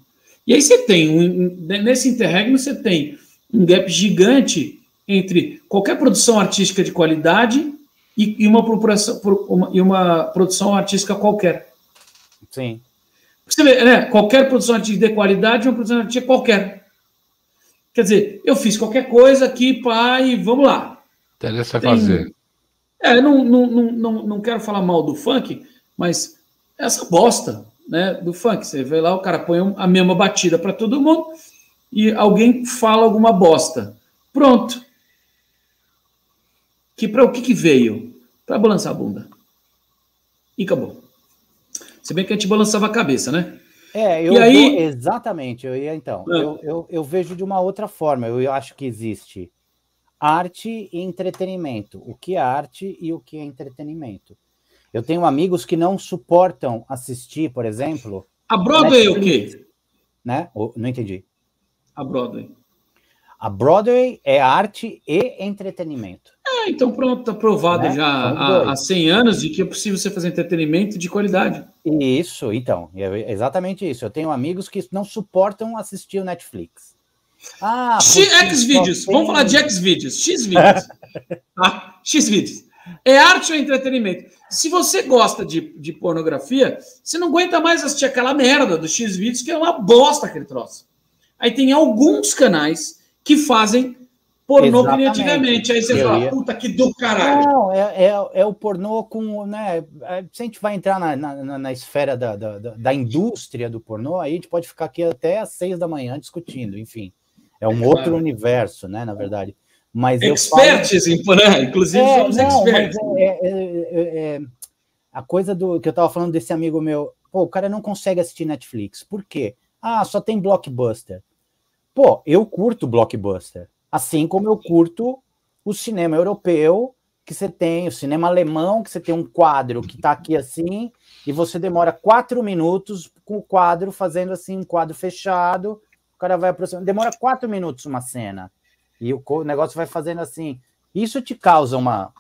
E aí você tem, um, nesse interregno, você tem um gap gigante entre qualquer produção artística de qualidade e, e uma, uma, e uma produção artística qualquer. Sim. Você vê, né? Qualquer produção artística de qualidade é uma produção artística qualquer. Quer dizer, eu fiz qualquer coisa aqui, pai, vamos lá. Interessa Tem... fazer. É, não, não, não, não, não quero falar mal do funk, mas essa bosta né, do funk. Você vê lá, o cara põe a mesma batida para todo mundo e alguém fala alguma bosta. Pronto. Que para o que, que veio? Para balançar a bunda. E acabou. Se bem que a gente balançava a cabeça, né? É, eu e aí... Vou, exatamente. Eu ia então. Ah. Eu, eu, eu vejo de uma outra forma. Eu acho que existe arte e entretenimento. O que é arte e o que é entretenimento. Eu tenho amigos que não suportam assistir, por exemplo. A Broadway é o quê? Né? Não entendi. A Broadway. A Broadway é arte e entretenimento. É, então pronto, está provado né? já há, há 100 anos de que é possível você fazer entretenimento de qualidade. Isso, então, é exatamente isso. Eu tenho amigos que não suportam assistir o Netflix. Ah, X vídeos, tem... vamos falar de X vídeos, X vídeos. ah, X vídeos. É arte ou entretenimento? Se você gosta de, de pornografia, você não aguenta mais assistir aquela merda do X vídeos, que é uma bosta aquele troço. Aí tem alguns canais que fazem pornô que antigamente. Aí você Eu fala, ia... puta que do caralho. Não, é, é, é, o pornô com. Né, se a gente vai entrar na, na, na esfera da, da, da, indústria do pornô, aí a gente pode ficar aqui até às seis da manhã discutindo, enfim. É um é outro universo, né, na verdade. Mas experts falo... em pornô, inclusive é, somos não, experts. É, é, é, é, a coisa do que eu estava falando desse amigo meu, pô, o cara não consegue assistir Netflix. Por quê? Ah, só tem blockbuster. Pô, eu curto blockbuster. Assim como eu curto o cinema europeu, que você tem, o cinema alemão, que você tem um quadro que está aqui assim, e você demora quatro minutos com o quadro fazendo assim, um quadro fechado, o cara vai aproximando, demora quatro minutos uma cena. E o negócio vai fazendo assim. Isso te causa uma.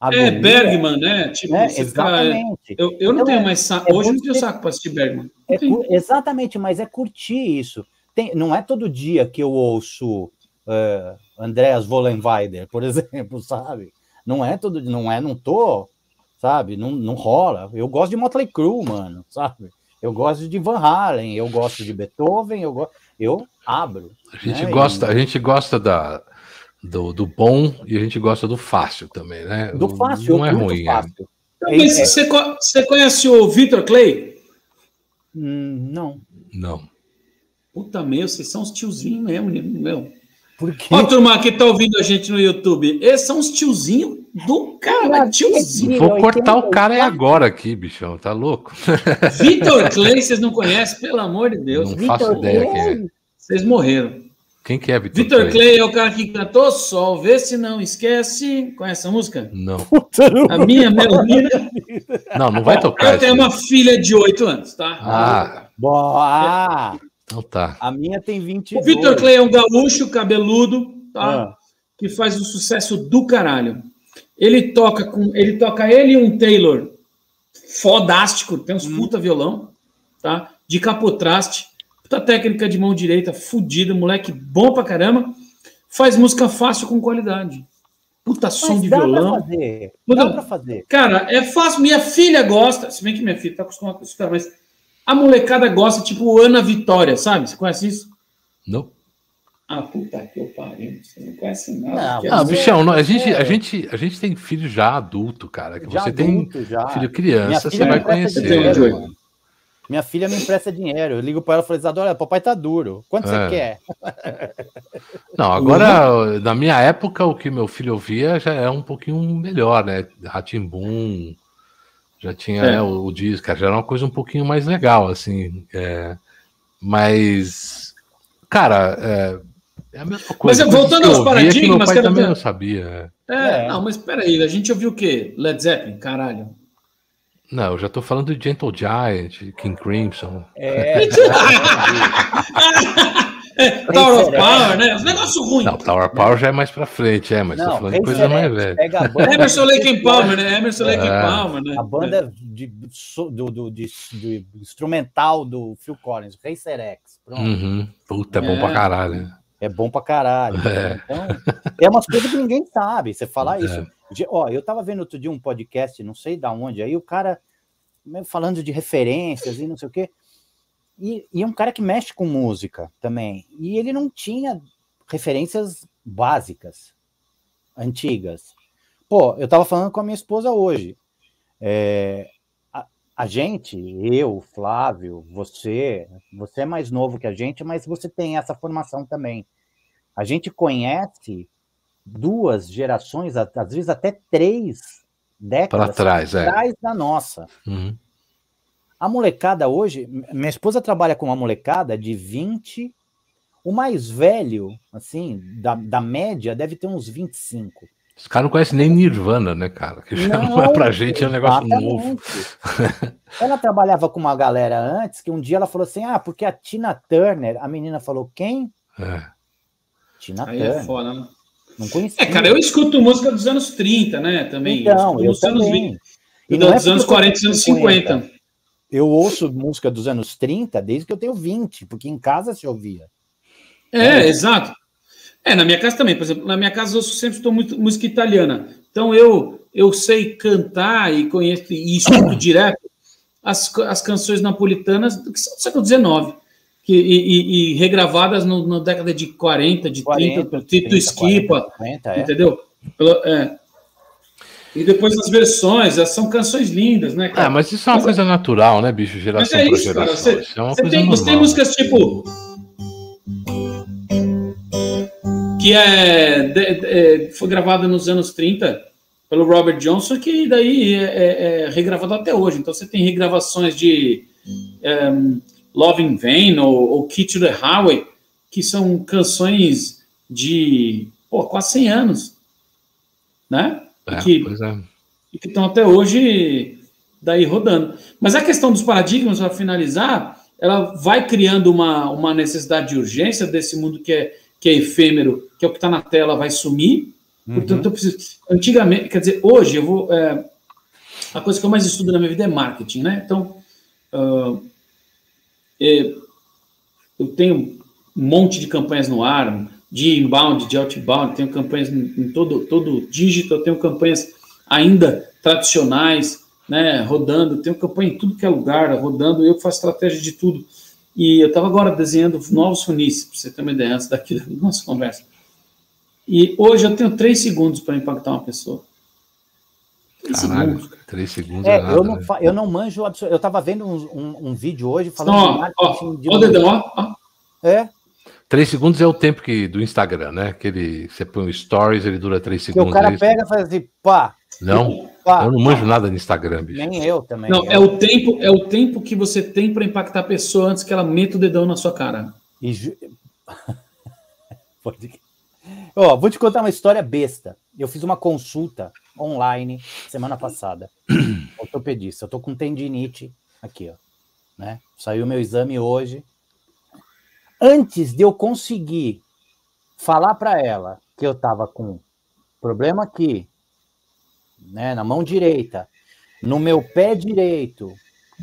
É, agonia, é, Bergman, né? Tipo, né? Exatamente. Fica... Eu, eu não então, tenho mais saco. É Hoje eu não tenho saco para assistir Bergman. É, exatamente, mas é curtir isso. Tem, não é todo dia que eu ouço uh, Andreas Vollenweider, por exemplo, sabe? Não é todo não é, não tô, sabe? Não, não rola. Eu gosto de Motley Crue, mano, sabe? Eu gosto de Van Halen, eu gosto de Beethoven, eu gosto eu abro. A gente, né? gosta, e... a gente gosta da, do, do bom e a gente gosta do fácil também, né? Do fácil, não é ruim. É. Fácil. É. Mas é. você, você conhece o Victor Clay? Hum, não. Não. Puta meu, vocês são os tiozinhos mesmo, meu. Por quê? Ó, turma que tá ouvindo a gente no YouTube, esses são os tiozinhos do cara, tiozinho. Vou cortar o cara agora aqui, bichão, tá louco? Vitor Clay, vocês não conhecem, pelo amor de Deus. Não Victor faço ideia Clay. quem é. Vocês morreram. Quem que é Vitor Vitor Clay? Clay é o cara que cantou Sol, vê se não esquece. Conhece essa música? Não. A minha melodia. Não, não vai tocar. Eu tenho uma filha de 8 anos, tá? Ah, boa. Então tá. A minha tem 20. O Vitor Clay é um gaúcho cabeludo, tá? Ah. Que faz um sucesso do caralho. Ele toca com. Ele toca ele e um Taylor fodástico, tem uns hum. puta violão, tá? De capotraste. puta técnica de mão direita, fudido, moleque bom pra caramba, faz música fácil com qualidade. Puta som Mas de dá violão. Pra fazer. Puta- Dá pra fazer. Cara, é fácil. Minha filha gosta, se bem que minha filha tá acostumada com isso, cara, mas a molecada gosta, tipo Ana Vitória, sabe? Você conhece isso? Não. Ah, puta que eu pariu. Você não conhece nada. Não, Ah, Mas é- bichão, não, a, gente, a, gente, a gente tem filho já adulto, cara. Que Já você tem adulto, já. filho criança, filha você vai conhecer. dinheiro, né? mano. Minha filha me empresta dinheiro. Eu ligo pra ela e falo, Isadora, papai tá duro. Quanto É. você quer? Não, agora, na minha época, o que meu filho ouvia já é um pouquinho melhor, né? Ratimbum, já tinha É. né, o, o disco, já era uma coisa um pouquinho mais legal, assim. é, mas, cara, é, é a mesma coisa. Mas, voltando aos paradigmas, meu pai cara, também não sabia. é. É, É. não, mas peraí, a gente ouviu o quê? Led Zeppelin, caralho. Não, eu já tô falando de Gentle Giant, King Crimson. É, É, Tower of Power, né? Os negócios ruins. Não, Tower Power já é mais pra frente, é, mas tô não, falando de coisa mais Serex, velha. Emerson Lake and Palmer, né? Emerson Lake É. and Palmer, né? a banda de, do, do, de- do instrumental do Phil Collins, Rei Serex. Pronto. Uhum. Puta, é bom É. pra caralho. né? É bom pra caralho. É. Então, é umas coisas que ninguém sabe. Você falar É. isso. De- Ó, eu tava vendo outro dia um podcast, não sei da onde, aí o cara meio falando de referências e não sei o quê. E, e é um cara que mexe com música também. E ele não tinha referências básicas, antigas. Pô, eu tava falando com a minha esposa hoje. É, a, a gente, eu, Flávio, você, você é mais novo que a gente, mas você tem essa formação também. A gente conhece duas gerações, às vezes até três décadas trás, é. atrás da nossa. Uhum. A molecada hoje, minha esposa trabalha com uma molecada de 20, o mais velho, assim, da, da média, deve ter uns 25. Os caras não conhecem nem Nirvana, né, cara? Que já não, é pra gente, é um negócio novo. ela trabalhava com uma galera antes, que um dia ela falou assim, ah, porque a Tina Turner, a menina falou, quem? É. Tina Aí é Turner. foda, né? Não conhecia. É, cara, eu escuto música dos anos 30, né? Também. Então, escuto eu dos anos também. 20, E e não é dos anos porque eu 40 e anos 50. 50. Eu ouço música dos anos 30 desde que eu tenho 20, porque em casa se ouvia. É, exato. É, na minha casa também, por exemplo, na minha casa eu sempre estou muito música italiana. Então eu eu sei cantar e conheço e escuto direto as, as canções napolitanas que são do século XIX, que, e, e- e regravadas no- na década de 40, de 30, pelo Tito 30, Schipa, 40, 50, é. entendeu? Pelo- é. E depois as versões, elas são canções lindas, né, É, cara? mas isso é uma Mas- coisa natural, né, bicho? Geração é pra isso, cara. geração. Você- isso é uma coisa tem, você tem normal. músicas tipo. Que é, de- de- é, foi gravada nos anos 30 pelo Robert Johnson, que daí é, é- é regravado até hoje. Então você tem regravações de um, Love in Vain ou, ou Key to the Highway, que são canções de pô, quase 100 anos. Né? E É, que é. e que estão até hoje daí rodando. Mas a questão dos paradigmas, para finalizar, ela vai criando uma, uma necessidade de urgência desse mundo que é, que é efêmero, que é o que está na tela, vai sumir. Uhum. Portanto, eu preciso. Antigamente, quer dizer, hoje eu vou. é, a coisa que eu mais estudo na minha vida é marketing, né? Então, é, eu tenho um monte de campanhas no ar, de inbound, de outbound, tenho campanhas em, todo, todo dígito, tenho campanhas ainda tradicionais, né, rodando, tenho campanha em tudo que é lugar, rodando, eu faço estratégia de tudo. E eu estava agora desenhando novos funis, para você ter uma ideia, antes daqui da nossa conversa. E hoje eu tenho três segundos para impactar uma pessoa. Três Caralho, segundos. três segundos É, é nada, eu, não, né? fa- eu não manjo absolu- Eu tava vendo um, um- um vídeo hoje falando de Ó, ó, de ó dedão, ó, ó. É, Três segundos é o tempo que, do Instagram, né? Que ele, você põe um stories, ele dura três que o segundos. cara aí- pega e faz assim, pá, Não, pá. eu não manjo nada no Instagram, bicho. Nem eu também. Não, Eu- é o tempo, é o tempo que você tem para impactar a pessoa antes que ela meta o dedão na sua cara. E ju- Pode- Ó, vou te contar uma história besta. Eu fiz uma consulta online semana passada. Ortopedista. Eu tô com tendinite aqui, ó. Né? Saiu meu exame hoje. Antes de eu conseguir falar para ela que eu tava com problema aqui, né, na mão direita, no meu pé direito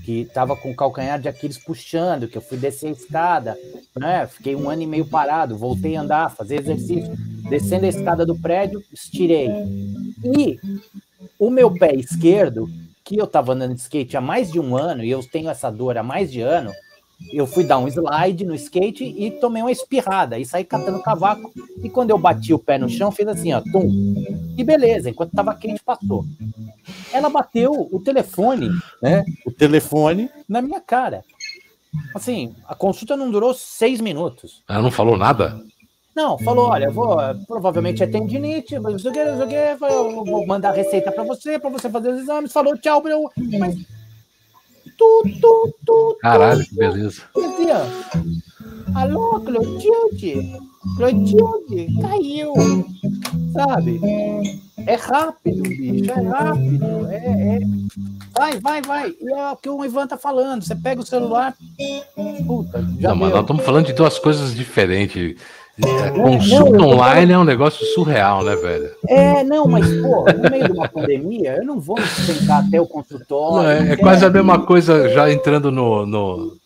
que estava com o calcanhar de Aquiles puxando, que eu fui descer a escada, né? Fiquei um ano e meio parado, voltei a andar, fazer exercício, descendo a escada do prédio, estirei. E o meu pé esquerdo, que eu estava andando de skate há mais de um ano, e eu tenho essa dor há mais de ano, eu fui dar um slide no skate e tomei uma espirrada e saí catando cavaco. E quando eu bati o pé no chão, fiz assim, ó, tum. E beleza, enquanto tava quente, passou. Ela bateu o telefone, né? O telefone na minha cara. Assim, a consulta não durou seis minutos. Ela não falou nada? Não, falou, olha, vou, provavelmente é tendinite, mas não sei o que, não sei o que, eu vou mandar a receita para você, para você fazer os exames, falou tchau, eu, mas Tu, tu, tu, Caralho, que beleza. Assim. Alô, Clotilde? Clotilde, caiu. Sabe? É rápido, bicho, é rápido. É, é... Vai, vai, vai. E é o que o Ivan tá falando. Você pega o celular. Puta, já Não, mas nós estamos falando de duas coisas diferentes. É, consulta não, online é um negócio surreal, né, velho? É, não, mas, pô, no meio de uma pandemia, eu não vou me sustentar até o consultório. Não, é, é quase a mesma coisa, já entrando no, no,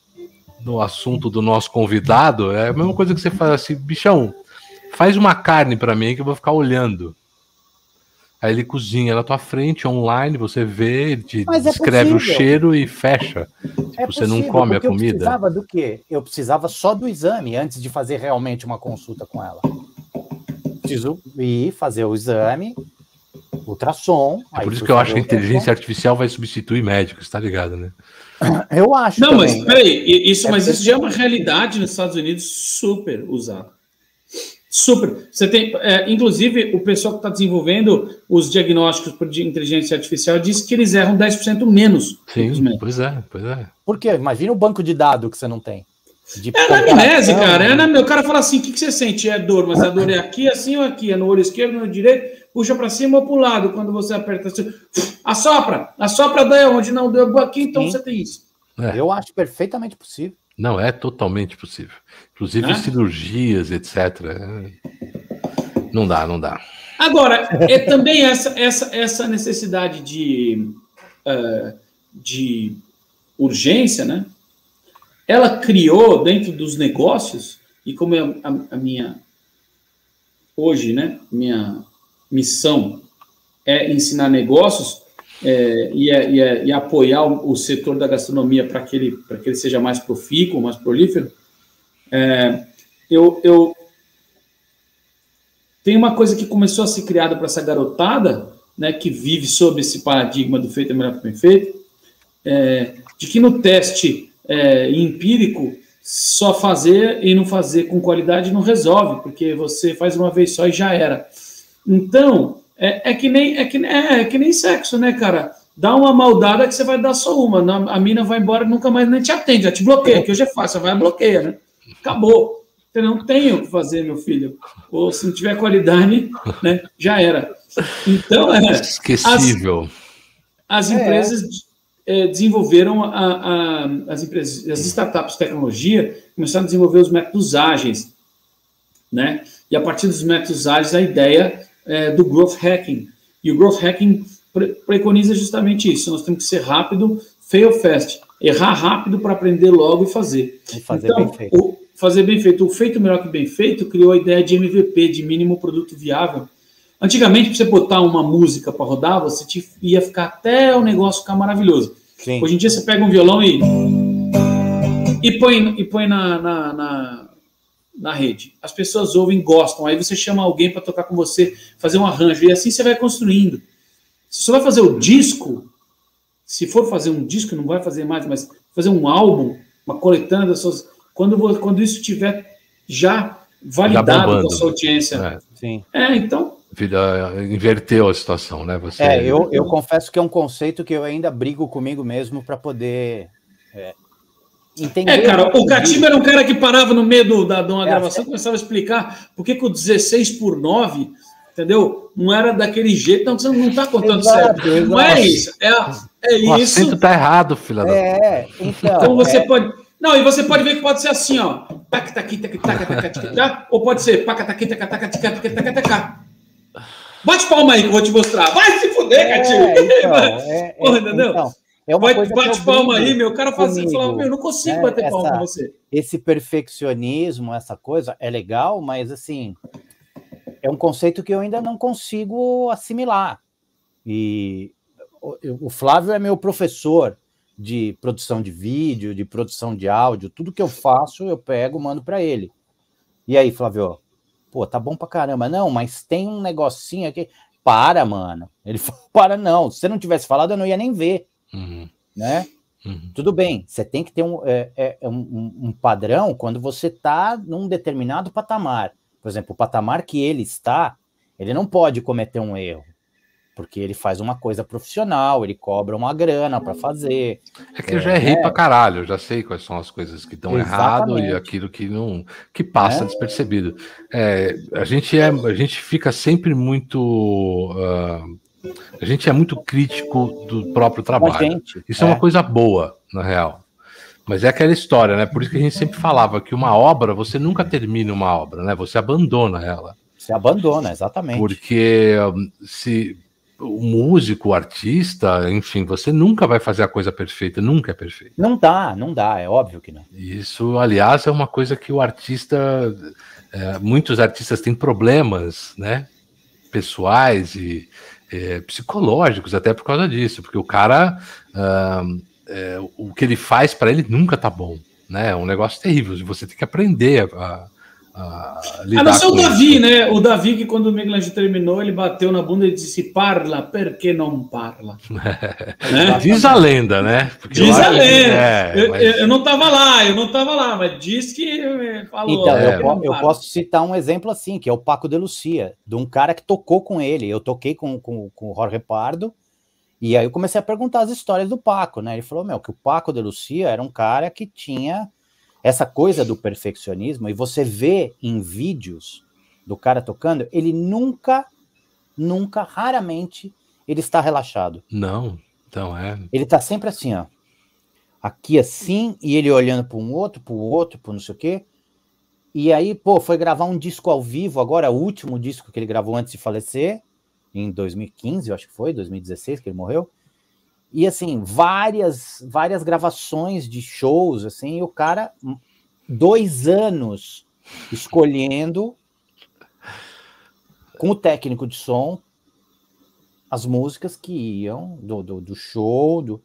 no assunto do nosso convidado, é a mesma coisa que você faz assim, bichão, faz uma carne para mim que eu vou ficar olhando. Aí ele cozinha na tua frente, online, você vê, ele te Mas é descreve é o cheiro e fecha. É você possível, não come a comida. Eu precisava do quê? Eu precisava só do exame antes de fazer realmente uma consulta com ela. Preciso ir fazer o exame, ultrassom. É por isso que eu acho que a inteligência artificial vai substituir médicos, tá ligado, né? Eu acho. Não, também. mas peraí, isso, é mas isso já é uma realidade nos Estados Unidos super usada. Super. Você tem, é, inclusive, o pessoal que está desenvolvendo os diagnósticos por inteligência artificial diz que eles erram 10% menos. Sim, pois é, pois é. Por quê? Imagina o banco de dados que você não tem. De é na amnese, cara. É na, o cara fala assim: o que, que você sente? É dor, mas a dor é aqui, assim ou aqui? É no olho esquerdo, no direito, puxa para cima ou para o lado quando você aperta. Assim, assopra, assopra daí onde não deu aqui, então Sim. você tem isso. É. Eu acho perfeitamente possível. Não, é totalmente possível. Inclusive é? cirurgias, etc. Não dá, não dá. Agora, é também essa, essa, essa necessidade de, uh, de urgência, né? Ela criou dentro dos negócios, e como é a, a minha, hoje, né? Minha missão é ensinar negócios, é, e, é, e, é, e, apoiar o, o, setor da gastronomia para que, ele, que ele seja mais profícuo, mais prolífero, é, eu, eu tem uma coisa que começou a ser criada para essa garotada, né, que vive sob esse paradigma do feito é melhor que bem feito, é, de que no teste é, empírico só fazer e não fazer com qualidade não resolve, porque você faz uma vez só e já era. Então, é, é, que nem, é, que, é, é que nem sexo, né, cara? Dá uma maldada que você vai dar só uma. A mina vai embora nunca mais nem te atende, já te bloqueia, que hoje é fácil, vai bloqueia, né? Acabou. Você não tem o que fazer, meu filho. Ou se não tiver qualidade, né, já era. Então, é. Esquecível. As, as empresas é. desenvolveram, a, a, as, empresas, as startups de tecnologia começaram a desenvolver os métodos ágeis, né? E a partir dos métodos ágeis, a ideia é, do growth hacking. E o growth hacking pre preconiza justamente isso. Nós temos que ser rápido, fail fast, errar rápido para aprender logo e fazer. E fazer então, bem feito. O, fazer bem feito. O feito melhor que bem feito criou a ideia de MVP, de mínimo produto viável. Antigamente, para você botar uma música para rodar, você te, ia ficar até o negócio ficar maravilhoso. Sim. Hoje em dia, você pega um violão e, e põe, e põe na, na, na na rede. As pessoas ouvem, gostam. Aí você chama alguém para tocar com você, fazer um arranjo. E assim você vai construindo. Se você vai fazer o disco, se for fazer um disco, não vai fazer mais, mas fazer um álbum, uma coletânea das suas. Quando, quando isso tiver já validado com a sua audiência. É, Sim. é então. inverteu a situação, né? Você... É, eu, eu confesso que é um conceito que eu ainda brigo comigo mesmo para poder é, Entendeu? É, cara, o Catimba era um cara que parava no meio do, da, de uma é, gravação e começava a explicar por que, que o 16 por 9, entendeu? Não era daquele jeito, Então, você não está contando exato, certo. Exato. Não é isso. É, é o isso. O acento tá errado, filha é, então, então você é... pode. Não, e você pode ver que pode ser assim, ó. Tac, tac, tac, tac, ou pode ser paca, tac, tac, tac. Bate palma aí eu vou te mostrar. Vai se fuder, é, Catinho. Então, é, Porra, entendeu? Então é uma Bate, coisa bate palma aí, meu. O cara fala assim, fala, meu, eu não consigo né, bater palma essa- com você. esse perfeccionismo, essa coisa, é legal, mas assim, é um conceito que eu ainda não consigo assimilar. E o, o Flávio é meu professor de produção de vídeo, de produção de áudio, tudo que eu faço, eu pego, mando para ele. E aí, Flávio? Pô, tá bom pra caramba. Não, mas tem um negocinho aqui. Para, mano. Ele falou, para não. Se você não tivesse falado, eu não ia nem ver, Uhum, né? uhum. Tudo bem, você tem que ter um, é, é, um- um- um padrão quando você está num determinado patamar. Por exemplo, o patamar que ele está, ele não pode cometer um erro, porque ele faz uma coisa profissional, ele cobra uma grana para fazer. É que eu já errei pra caralho, eu já sei quais são as coisas que estão errado e aquilo que não que passa É. despercebido. É, a gente é, a gente fica sempre muito, ah, a gente é muito crítico do próprio trabalho. gente. Isso é. uma coisa boa, na real. Mas é aquela história, né? Por isso que a gente sempre falava que uma obra, você nunca termina uma obra, né? Você abandona ela. Você abandona, exatamente. Porque hum, se o músico, o artista, enfim, você nunca vai fazer a coisa perfeita, nunca é perfeito. Não dá, não dá, é óbvio que não. Isso, aliás, é uma coisa que o artista, é, muitos artistas têm problemas, né, pessoais e é, psicológicos até por causa disso, porque o cara, ah, é, o que ele faz para ele nunca tá bom, né? É um negócio terrível. Você tem que aprender a, a lidar A não ser o Davi, isso. né? O Davi, que quando o Michelangelo terminou, ele bateu na bunda e disse: Parla, perché não parla? né? Diz a lenda, né? Porque Diz a lenda. é, eu, mas- eu- não tava lá, eu não tava lá, mas diz que eh, falou. Então, É. eu, po- eu posso citar um exemplo assim, que é o Paco de Lucia, de um cara que tocou com ele. Eu toquei com, com, com o Jorge Pardo, e aí eu comecei a perguntar as histórias do Paco, né? Ele falou, meu, que o Paco de Lucia era um cara que tinha essa coisa do perfeccionismo, e você vê em vídeos do cara tocando, ele nunca, nunca, raramente, ele está relaxado. Não, então é. Ele tá sempre assim, ó. Aqui assim, e ele olhando para um outro, para o outro, para não sei o quê. E aí, pô, foi gravar um disco ao vivo, agora o último disco que ele gravou antes de falecer, em 2015, eu acho que foi, 2016 que ele morreu. E assim, várias várias gravações de shows, assim, e o cara hum, dois anos escolhendo com o técnico de som as músicas que iam do, do, do show, do...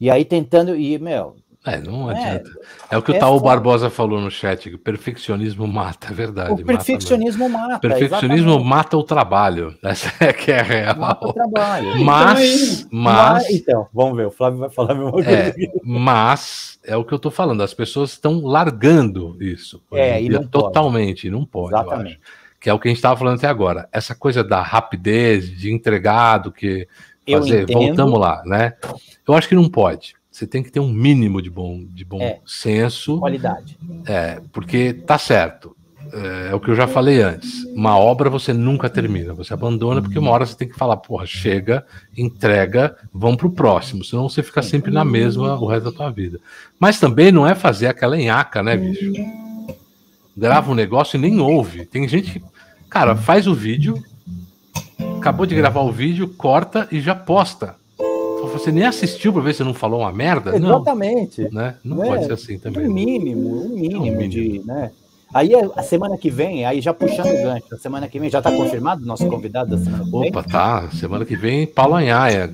e aí tentando, e, meu, É, não É, adianta. É o que o é Taú foda. Barbosa falou no chat, que o perfeccionismo mata, é verdade. o mata perfeccionismo mata. mesmo. perfeccionismo exatamente. mata o trabalho. Essa é que é a real. mata o trabalho. Mas, mas, então, vamos ver, o Flávio vai falar a mesma coisa. é, mas é o que eu tô falando, as pessoas estão largando isso. É, e não pode. totalmente, não pode. eu acho. Exatamente. Que é o que a gente estava falando até agora. Essa coisa da rapidez, de entregar, do que fazer. Voltamos lá, né? Eu acho que não pode. Você tem que ter um mínimo de bom, de bom É. senso. Qualidade. É, porque tá certo. É, é o que eu já falei antes. Uma obra você nunca termina, você abandona, porque uma hora você tem que falar, porra, chega, entrega, vamos pro próximo. Senão você fica sempre na mesma o resto da tua vida. Mas também não é fazer aquela enhaca, né, bicho? Grava um negócio e nem ouve. Tem gente que, cara, faz o vídeo, acabou de gravar o vídeo, corta e já posta. Você nem assistiu pra ver se não falou uma merda? Não, Exatamente. né? Não É, pode ser assim também. Um mínimo, um mínimo, mínimo. de, né? Aí a semana que vem, aí já puxando o gancho, a semana que vem já está confirmado o nosso convidado que vem? Opa, tá. Semana que vem, Paulo Anhaia,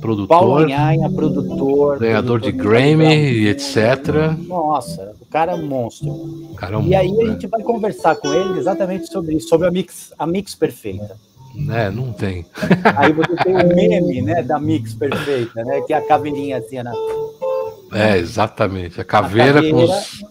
produtor, Paulo Anhaia, produtor. ganhador de Grammy e etc. Nossa, o cara é um monstro. O cara é um E aí a monstro, gente vai conversar com ele exatamente sobre isso, sobre a mix, a mix perfeita. Né? Não tem. Aí você tem o meme, né, da mix perfeita, né, que é a caveirinha assim, né? É, exatamente. A caveira, A Com, caveira. os-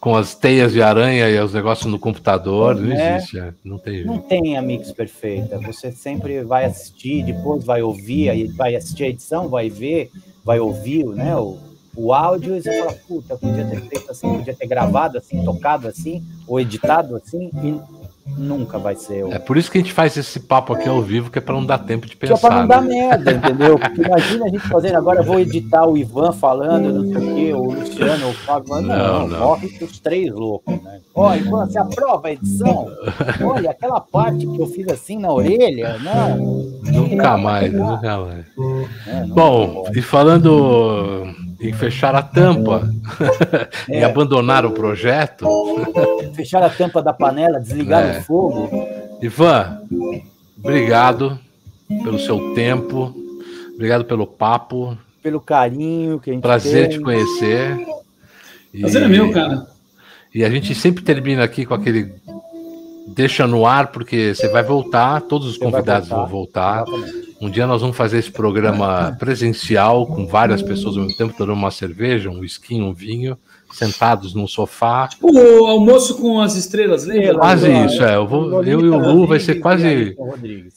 com as teias de aranha e os negócios no computador. Não É. existe, é. não tem Não jeito. tem a mix perfeita. Você sempre vai assistir, depois vai ouvir, aí vai assistir a edição, vai ver, vai ouvir, né, o, o áudio e você fala, puta, podia ter feito assim, podia ter gravado assim, tocado assim, ou editado assim, e nunca vai ser. É por isso que a gente faz esse papo aqui ao vivo, que é para não dar tempo de pensar. Que é para não né? dar merda, entendeu? Porque imagina a gente fazendo, agora eu vou editar o Ivan falando, não sei o quê, o Luciano, o Fábio, não, não, não. morre os três loucos, né? Ó, Ivan, você aprova a edição? Olha, aquela parte que eu fiz assim na orelha, não. Nunca mais, nunca mais. É, Bom, e falando em fechar a tampa, é. em abandonar o projeto. Fechar a tampa da panela, desligar é. o fogo. Ivan, obrigado pelo seu tempo, obrigado pelo papo. Pelo carinho que a gente Prazer tem. te conhecer. Prazer é meu, cara. E a gente sempre termina aqui com aquele deixa no ar, porque você vai voltar, todos os você convidados voltar, vão voltar. Exatamente. Um dia nós vamos fazer esse programa presencial com várias pessoas ao mesmo tempo, tomando uma cerveja, um whisky, um vinho, sentados num sofá. Tipo o almoço com as estrelas, lembra? Quase isso, é. Eu, vou, eu e o Lu vai ser quase.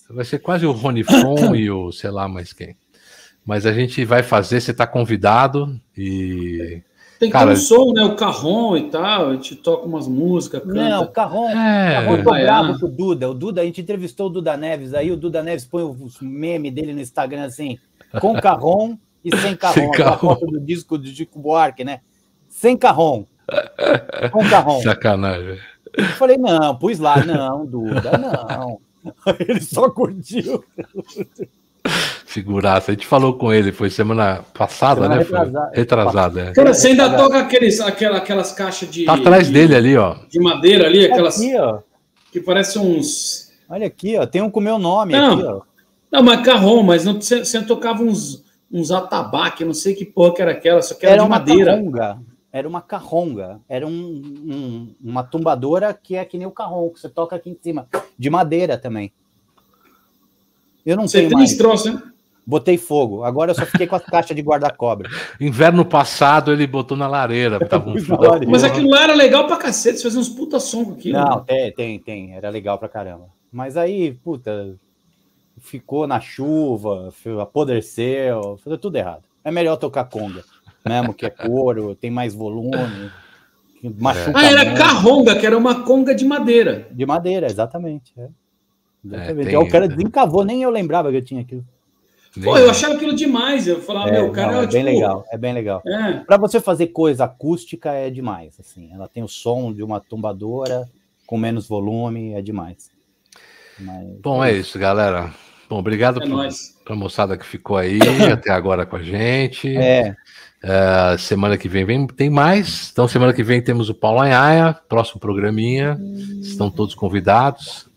Vai ser quase o Rony Fon e o sei lá mais quem. Mas a gente vai fazer, você está convidado e tem que Cara, ter um som, né? O carrom e tal, a gente toca umas músicas. Canta. Não, o carrom. É, carrom tô bravo com o Duda. O Duda, a gente entrevistou o Duda Neves aí, o Duda Neves põe o meme dele no Instagram assim, com carrom e sem carrom. Sem carrom. A foto do disco do Chico Buarque, né? Sem carrom. Com carrom. Sacanagem. Eu falei, não, pus lá, não, Duda, não. Ele só curtiu. Figuraça. A gente falou com ele, foi semana passada, semana né? Retrasada. Retrasada, é. Cara, você ainda toca aqueles, aquelas, aquelas caixas de. Tá atrás de, dele ali, ó. De madeira ali, aquelas. Aqui, ó. Que parecem uns. Olha aqui, ó. Tem um com meu nome não, aqui, ó. Não, macarrão, mas não, você, você tocava uns, uns atabaque, não sei que porra que era aquela, só que era, era de madeira. Carronga. Era uma carronga. Era um, um, uma tumbadora que é que nem o carrom, que você toca aqui em cima. De madeira também. Eu não você tenho tem mais. troço, né? Botei fogo. Agora eu só fiquei com as caixas de guarda-cobra. Inverno passado ele botou na lareira. Tava um. Mas aquilo lá era legal pra cacete, fazer uns puta som com aquilo. Não, tem, tem, tem. Era legal pra caramba. Mas aí, puta, ficou na chuva, apodreceu, fez tudo errado. É melhor tocar conga, mesmo que é couro, tem mais volume. Machuca ah, era carronga, que era uma conga de madeira. De madeira, exatamente. É. Exatamente. É, tem, o cara desencavou, nem eu lembrava que eu tinha aquilo. Pô, eu achava aquilo demais. Eu falava, é, meu, cara, não, é, é bem tipo... legal, é bem legal. É. Para você fazer coisa acústica é demais, assim. Ela tem o som de uma tumbadora com menos volume, é demais. Mas, Bom, é isso, galera. Bom, obrigado é para a moçada que ficou aí até agora com a gente. É. Uh, semana que vem, vem tem mais. Então, semana que vem temos o Paulo Anhaia, próximo programinha. Estão todos convidados.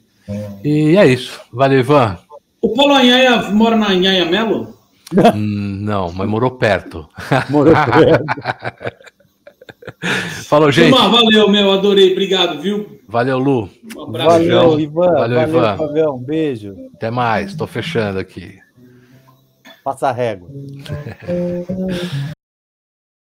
E é isso. Valeu, Ivan. O Paulo Anhaia mora na Anhaia Melo? Hum, não, mas morou perto. Morou perto. Falou, gente. Turma, valeu, meu, adorei. Obrigado, viu? Valeu, Lu. Um abraço. Valeu, Ivan. Valeu, valeu Ivan. Fabião. Um beijo. Até mais. Estou fechando aqui. Passa a régua.